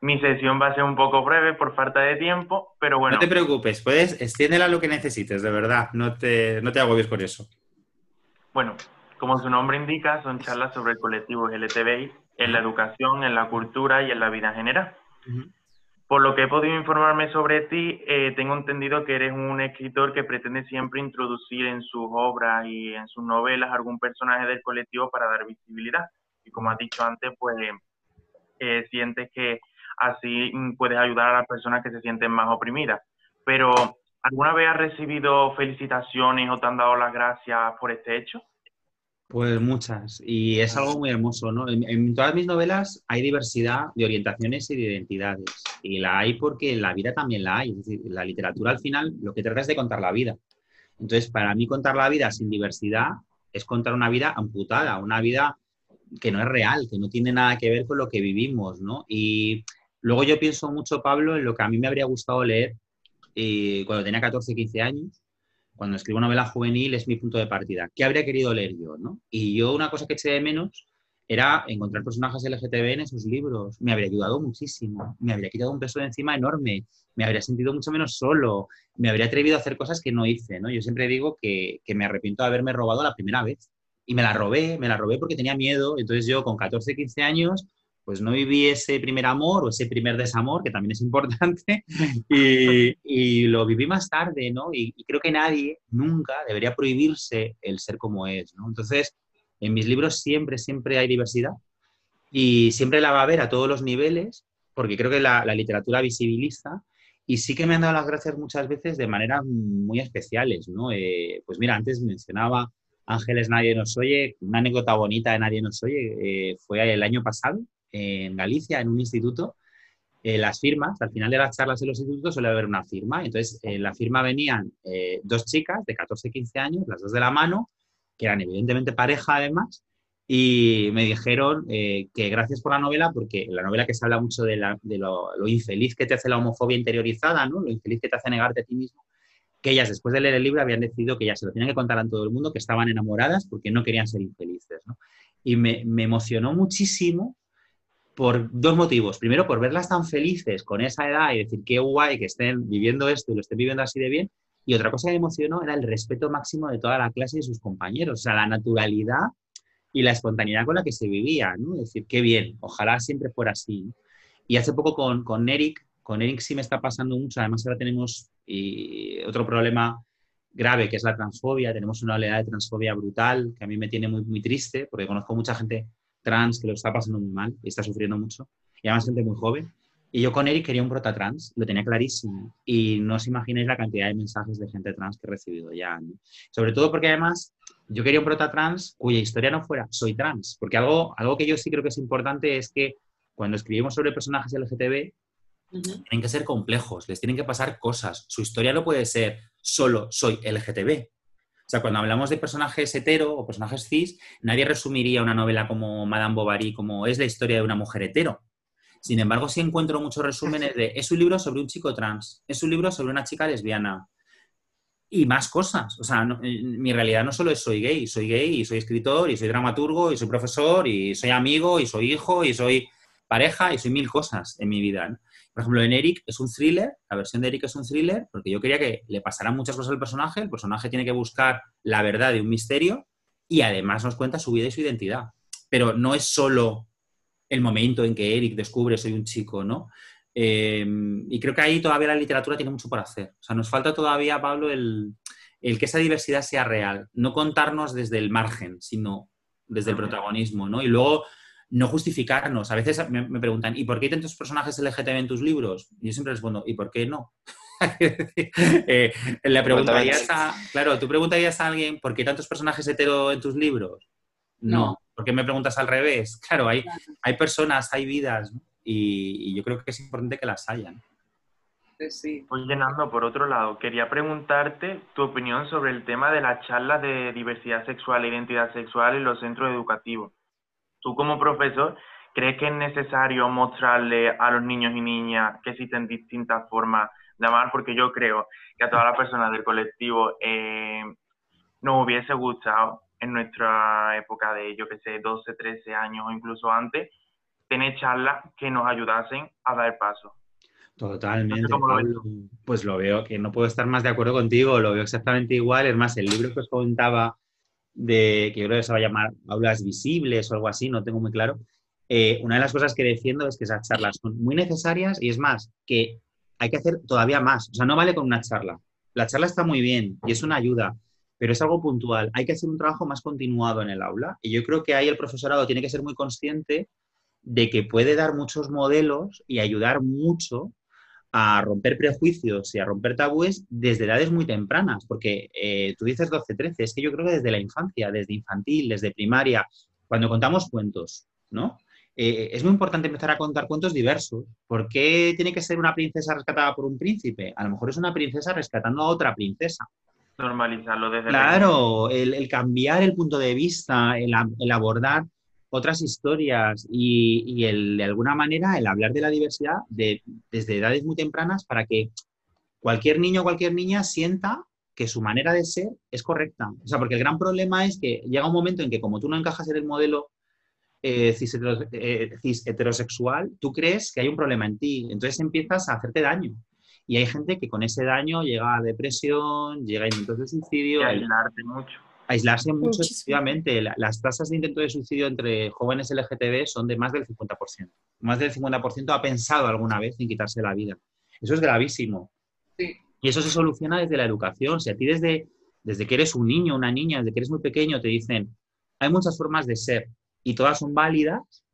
Mi sesión va a ser un poco breve por falta de tiempo, pero bueno. No te preocupes, puedes extiéndela lo que necesites, de verdad. No te, no te agobies por eso. Bueno, como su nombre indica, son charlas sobre el colectivo LGTBI en la educación, en la cultura y en la vida en general. Por lo que he podido informarme sobre ti, eh, tengo entendido que eres un escritor que pretende siempre introducir en sus obras y en sus novelas algún personaje del colectivo para dar visibilidad. Y como has dicho antes, pues eh, sientes que así puedes ayudar a las personas que se sienten más oprimidas. Pero, ¿alguna vez has recibido felicitaciones o te han dado las gracias por este hecho? Pues muchas, y es algo muy hermoso, ¿no? En, todas mis novelas hay diversidad de orientaciones y de identidades, y la hay porque la vida también la hay, es decir, la literatura al final lo que trata es de contar la vida. Entonces, para mí contar la vida sin diversidad es contar una vida amputada, una vida que no es real, que no tiene nada que ver con lo que vivimos, ¿no? Y luego yo pienso mucho, Pablo, en lo que a mí me habría gustado leer eh, cuando tenía 14, 15 años, cuando escribo novela juvenil es mi punto de partida. ¿Qué habría querido leer yo? ¿no? Y yo una cosa que eché de menos era encontrar personajes LGTB en esos libros. Me habría ayudado muchísimo, me habría quitado un peso de encima enorme, me habría sentido mucho menos solo, me habría atrevido a hacer cosas que no hice. ¿no? Yo siempre digo que, que me arrepiento de haberme robado la primera vez. Y me la robé, me la robé porque tenía miedo. Entonces yo con 14, 15 años pues no viví ese primer amor o ese primer desamor, que también es importante, y, lo viví más tarde, ¿no? Y, creo que nadie nunca debería prohibirse el ser como es, ¿no? Entonces, en mis libros siempre, siempre hay diversidad y siempre la va a haber a todos los niveles, porque creo que la, literatura visibiliza y sí que me han dado las gracias muchas veces de maneras muy especiales, ¿no? Eh, pues mira, antes mencionaba Ángeles Nadie nos oye, una anécdota bonita de Nadie nos oye, eh, fue el año pasado, en Galicia, en un instituto, eh, las firmas, al final de las charlas en los institutos suele haber una firma. Entonces, en la firma venían eh, dos chicas de 14, 15 años, las dos de la mano, que eran evidentemente pareja además, y me dijeron eh, que gracias por la novela, porque la novela que se habla mucho de, lo, lo, infeliz que te hace la homofobia interiorizada, ¿no? lo infeliz que te hace negarte a ti mismo, que ellas después de leer el libro habían decidido que ya se lo tenían que contar a todo el mundo, que estaban enamoradas porque no querían ser infelices. ¿no? Y me, me emocionó muchísimo por dos motivos. Primero, por verlas tan felices con esa edad y decir qué guay que estén viviendo esto y lo estén viviendo así de bien. Y otra cosa que me emocionó era el respeto máximo de toda la clase y de sus compañeros, o sea, la naturalidad y la espontaneidad con la que se vivía, ¿no? Es decir, qué bien, ojalá siempre fuera así. Y hace poco con, con Eric, con Eric sí me está pasando mucho. Además, ahora tenemos otro problema grave que es la transfobia. Tenemos una oleada de transfobia brutal que a mí me tiene muy, muy triste porque conozco mucha gente trans que lo está pasando muy mal y está sufriendo mucho. Y además gente muy joven. Y yo con Eric quería un prota trans, lo tenía clarísimo. Y no os imagináis la cantidad de mensajes de gente trans que he recibido ya. Sobre todo porque además yo quería un prota trans cuya historia no fuera soy trans. Porque algo, algo que yo sí creo que es importante es que cuando escribimos sobre personajes LGTB, tienen que ser complejos, les tienen que pasar cosas. Su historia no puede ser solo soy LGTB. O sea, cuando hablamos de personajes hetero o personajes cis, nadie resumiría una novela como Madame Bovary como es la historia de una mujer hetero. Sin embargo, sí encuentro muchos resúmenes de es un libro sobre un chico trans, es un libro sobre una chica lesbiana y más cosas. O sea, eh, mi realidad no solo es soy gay, soy gay y soy escritor y soy dramaturgo y soy profesor y soy amigo y soy hijo y soy pareja y soy mil cosas en mi vida. Por ejemplo, en Eric es un thriller, la versión de Eric es un thriller, porque yo quería que le pasaran muchas cosas al personaje, el personaje tiene que buscar la verdad de un misterio y además nos cuenta su vida y su identidad. Pero no es solo el momento en que Eric descubre soy un chico, ¿no? Em, y creo que ahí todavía la literatura tiene mucho por hacer. O sea, nos falta todavía, Pablo, el, el que esa diversidad sea real, no contarnos desde el margen, sino desde el protagonismo, ¿no? Y luego no justificarnos. A veces me, preguntan, ¿y por qué hay tantos personajes LGTB en tus libros? Y yo siempre respondo, ¿y por qué no? eh, le preguntarías a, claro, tú preguntarías a alguien, ¿por qué hay tantos personajes hetero en tus libros? No. ¿Por qué me preguntas al revés? Claro, hay, hay personas, hay vidas, y, yo creo que es importante que las hayan. Sí. Pues llenando, por otro lado, quería preguntarte tu opinión sobre el tema de las charlas de diversidad sexual e identidad sexual en los centros educativos tú como profesor, ¿crees que es necesario mostrarle a los niños y niñas que existen distintas formas de amar? Porque yo creo que a todas las personas del colectivo eh, nos hubiese gustado en nuestra época de, yo que sé, 12, 13 años o incluso antes, tener charlas que nos ayudasen a dar paso. Totalmente. pues lo veo, que no puedo estar más de acuerdo contigo, lo veo exactamente igual. Es más, el libro que os contaba de, que yo creo que se va a llamar aulas visibles o algo así, no tengo muy claro. Eh, una de las cosas que defiendo es que esas charlas son muy necesarias y es más, que hay que hacer todavía más. O sea, no vale con una charla. La charla está muy bien y es una ayuda, pero es algo puntual. Hay que hacer un trabajo más continuado en el aula y yo creo que ahí el profesorado tiene que ser muy consciente de que puede dar muchos modelos y ayudar mucho a romper prejuicios y a romper tabúes desde edades muy tempranas, porque eh, tú dices 12, 13, es que yo creo que desde la infancia, desde infantil, desde primaria, cuando contamos cuentos, ¿no? Eh, es muy importante empezar a contar cuentos diversos. ¿Por qué tiene que ser una princesa rescatada por un príncipe? A lo mejor es una princesa rescatando a otra princesa. Normalizarlo desde Claro, el, cambiar el punto de vista, el, el abordar otras historias y, el, de alguna manera el hablar de la diversidad de, desde edades muy tempranas para que cualquier niño o cualquier niña sienta que su manera de ser es correcta. O sea, porque el gran problema es que llega un momento en que como tú no encajas en el modelo eh, eh, cis, heterosexual, tú crees que hay un problema en ti, entonces empiezas a hacerte daño. Y hay gente que con ese daño llega a depresión, llega a intentos de suicidio. Y aislarte mucho aislarse mucho, efectivamente. Las tasas de intento de suicidio entre jóvenes LGTB son de más del 50%. Más del 50% ha pensado alguna vez en quitarse la vida. Eso es gravísimo. Y eso se soluciona desde la educación. Si a ti desde, desde que eres un niño, una niña, desde que eres muy pequeño, te dicen, hay muchas formas de ser y todas son válidas,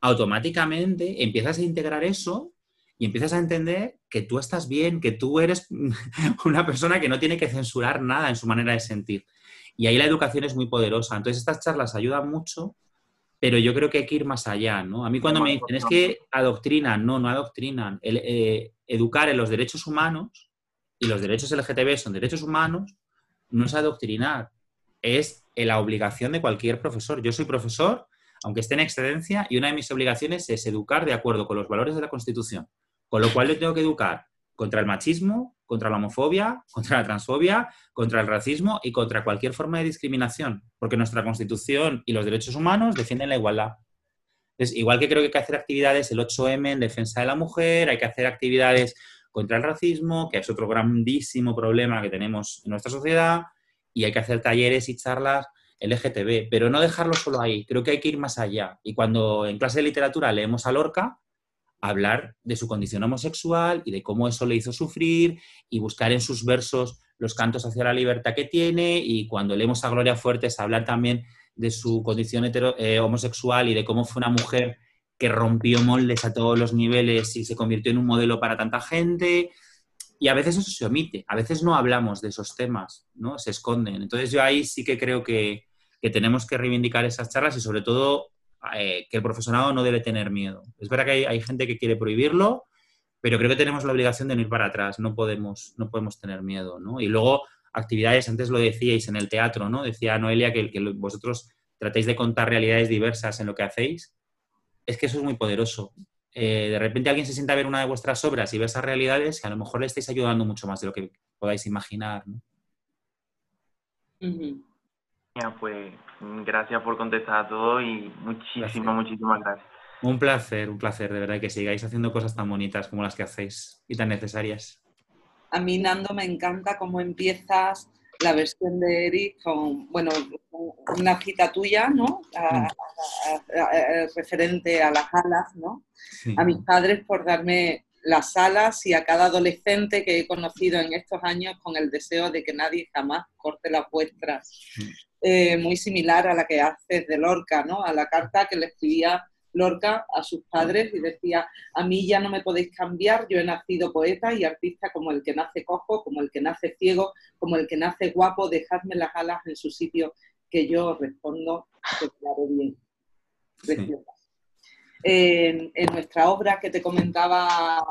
automáticamente empiezas a integrar eso y empiezas a entender que tú estás bien, que tú eres una persona que no tiene que censurar nada en su manera de sentir. Y ahí la educación es muy poderosa. Entonces estas charlas ayudan mucho, pero yo creo que hay que ir más allá, ¿no? A mí cuando me dicen, es que adoctrinan, no, no adoctrinan. El, eh, educar en los derechos humanos y los derechos LGTB son derechos humanos, no es adoctrinar, es la obligación de cualquier profesor. Yo soy profesor, aunque esté en excedencia, y una de mis obligaciones es educar de acuerdo con los valores de la Constitución. Con lo cual yo tengo que educar contra el machismo, contra la homofobia, contra la transfobia, contra el racismo y contra cualquier forma de discriminación, porque nuestra Constitución y los derechos humanos defienden la igualdad. Es igual que creo que hay que hacer actividades el 8M en defensa de la mujer, hay que hacer actividades contra el racismo, que es otro grandísimo problema que tenemos en nuestra sociedad, y hay que hacer talleres y charlas LGTB, pero no dejarlo solo ahí, creo que hay que ir más allá. Y cuando en clase de literatura leemos a Lorca, hablar de su condición homosexual y de cómo eso le hizo sufrir y buscar en sus versos los cantos hacia la libertad que tiene y cuando leemos a Gloria Fuertes hablar también de su condición eh, homosexual y de cómo fue una mujer que rompió moldes a todos los niveles y se convirtió en un modelo para tanta gente. Y a veces eso se omite, a veces no hablamos de esos temas, ¿no? Se esconden. Entonces yo ahí sí que creo que, tenemos que reivindicar esas charlas y sobre todo eh, que el profesorado no debe tener miedo. Es verdad que hay, gente que quiere prohibirlo, pero creo que tenemos la obligación de no ir para atrás, no podemos, no podemos tener miedo, ¿no? Y luego actividades, antes lo decíais en el teatro, ¿no? Decía Noelia que, que vosotros tratéis de contar realidades diversas en lo que hacéis. Es que eso es muy poderoso. Eh, de repente alguien se sienta a ver una de vuestras obras y ve esas realidades y a lo mejor le estáis ayudando mucho más de lo que podáis imaginar. ¿no? Pues gracias por contestar a todo y muchísimas, muchísimas gracias. Un placer, un placer, de verdad, que sigáis haciendo cosas tan bonitas como las que hacéis y tan necesarias. A mí, Nando, me encanta cómo empiezas la versión de Eric con, bueno, una cita tuya, ¿no? Mm. referente a las alas, ¿no? A mis padres por darme las alas y a cada adolescente que he conocido en estos años con el deseo de que nadie jamás corte las vuestras. Eh, muy similar a la que haces de Lorca, ¿no? A la carta que le escribía Lorca a sus padres y decía, a mí ya no me podéis cambiar, yo he nacido poeta y artista como el que nace cojo, como el que nace ciego, como el que nace guapo, dejadme las alas en su sitio, que yo respondo, claro bien. En, nuestra obra que te comentaba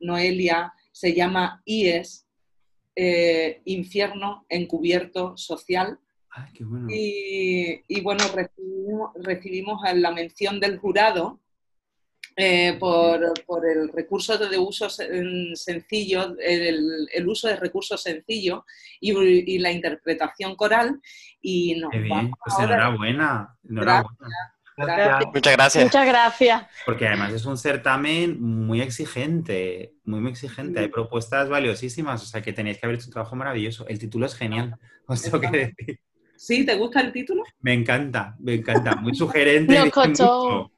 Noelia, se llama IES, eh, Infierno Encubierto Social, y, bueno, recibimos, la mención del jurado eh, por, el recurso de uso sencillo, el, uso de recursos sencillos y, la interpretación coral. Y nos Qué bien, pues enhorabuena. Muchas gracias. Muchas gracias. Porque además es un certamen muy exigente, muy, muy exigente. Hay propuestas valiosísimas, o sea que tenéis que haber hecho un trabajo maravilloso. El título es genial, os tengo que decir. ¿Sí? ¿Te gusta el título? Me encanta, me encanta. Muy sugerente. Nos costó.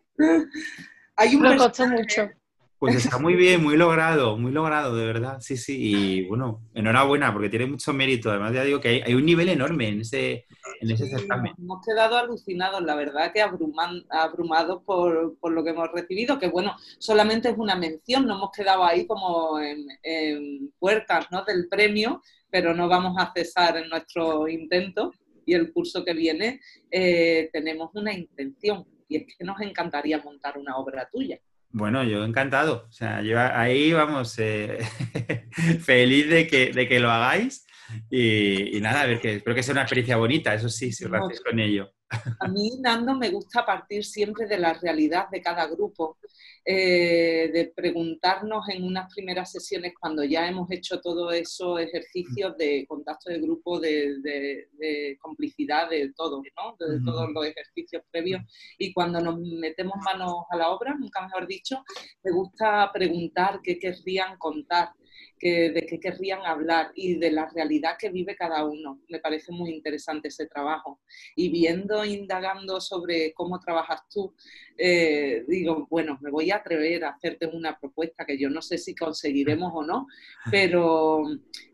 Hay un Nos costó mucho. Pues está muy bien, muy logrado, muy logrado, de verdad. Sí, sí. Y bueno, enhorabuena, porque tiene mucho mérito. Además, ya digo que hay, un nivel enorme en ese, en ese certamen. Hemos quedado alucinados, la verdad, que abrumados por, lo que hemos recibido, que bueno, solamente es una mención, no hemos quedado ahí como en, puertas ¿no? del premio, pero no vamos a cesar en nuestro intento y el curso que viene eh, tenemos una intención y es que nos encantaría montar una obra tuya. Bueno, yo encantado. O sea, yo ahí vamos, eh, feliz de que, de que lo hagáis. Y, nada, a ver, que espero que sea una experiencia bonita, eso sí, si os lo hacéis con ello. A mí, Nando, me gusta partir siempre de la realidad de cada grupo, eh, de preguntarnos en unas primeras sesiones, cuando ya hemos hecho todos esos ejercicios de contacto de grupo, de, complicidad, de todo, ¿no? de todos los ejercicios previos, y cuando nos metemos manos a la obra, nunca mejor dicho, me gusta preguntar qué querrían contar de qué querrían hablar y de la realidad que vive cada uno. Me parece muy interesante ese trabajo. Y viendo, indagando sobre cómo trabajas tú, eh, digo, bueno, me voy a atrever a hacerte una propuesta que yo no sé si conseguiremos o no, pero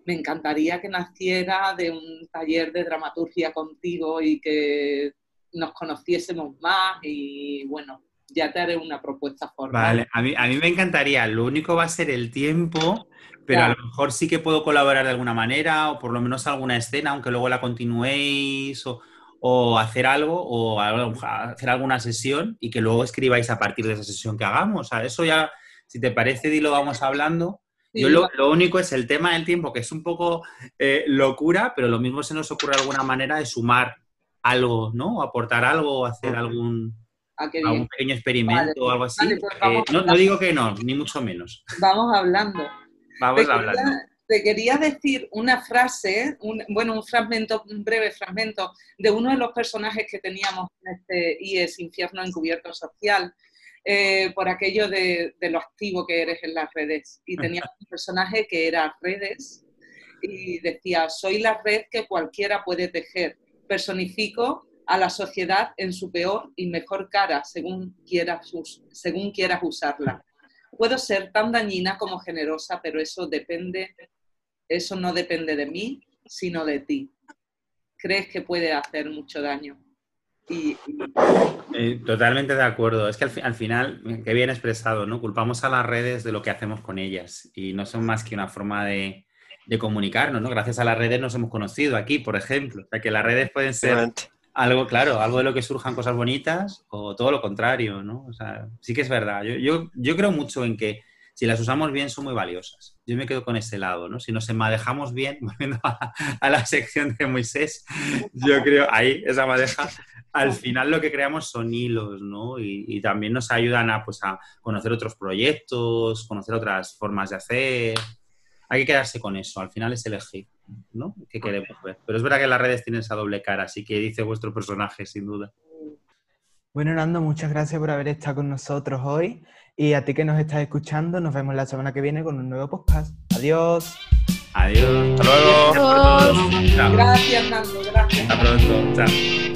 me encantaría que naciera de un taller de dramaturgia contigo y que nos conociésemos más y bueno, ya te haré una propuesta formal. Vale, a mí, a mí me encantaría, lo único va a ser el tiempo pero a lo mejor sí que puedo colaborar de alguna manera, o por lo menos alguna escena, aunque luego la continuéis, o, hacer algo, o hacer alguna sesión y que luego escribáis a partir de esa sesión que hagamos. O sea, eso ya, si te parece, lo vamos hablando. Yo lo, único es el tema del tiempo, que es un poco eh, locura, pero lo mismo se nos ocurre alguna manera de sumar algo, ¿no? O aportar algo, o hacer algún, ah, algún pequeño experimento o algo así. Pues eh, no, no, digo que no, ni mucho menos. Vamos hablando. Vamos te hablando. Quería, te quería decir una frase, un, bueno, un fragmento, un breve fragmento de uno de los personajes que teníamos en este IES Infierno Encubierto Social, eh, por aquello de, lo activo que eres en las redes. Y teníamos un personaje que era redes y decía, soy la red que cualquiera puede tejer. Personifico a la sociedad en su peor y mejor cara, según quieras, según quieras usarla. Puedo ser tan dañina como generosa, pero eso depende, eso no depende de mí, sino de ti. ¿Crees que puede hacer mucho daño? Eh, totalmente de acuerdo. Es que al, final, qué bien expresado, ¿no? Culpamos a las redes de lo que hacemos con ellas y no son más que una forma de, comunicarnos, ¿no? Gracias a las redes nos hemos conocido aquí, por ejemplo. O sea, que las redes pueden ser algo, claro, algo de lo que surjan cosas bonitas o todo lo contrario, ¿no? O sea, sí que es verdad. Yo, yo, creo mucho en que si las usamos bien son muy valiosas. Yo me quedo con ese lado, ¿no? Si nos manejamos bien, volviendo a, la sección de Moisés, yo creo, ahí, esa madeja, al final lo que creamos son hilos, ¿no? Y, también nos ayudan a, pues, a conocer otros proyectos, conocer otras formas de hacer. Hay que quedarse con eso, al final es elegir, ¿no? ¿Qué queremos ver? Pero es verdad que las redes tienen esa doble cara, así que dice vuestro personaje, sin duda. Bueno, Nando, muchas gracias por haber estado con nosotros hoy. Y a ti que nos estás escuchando, nos vemos la semana que viene con un nuevo podcast. Adiós. Adiós. Hasta luego. Gracias, Nando. Gracias. Hasta pronto. Chao.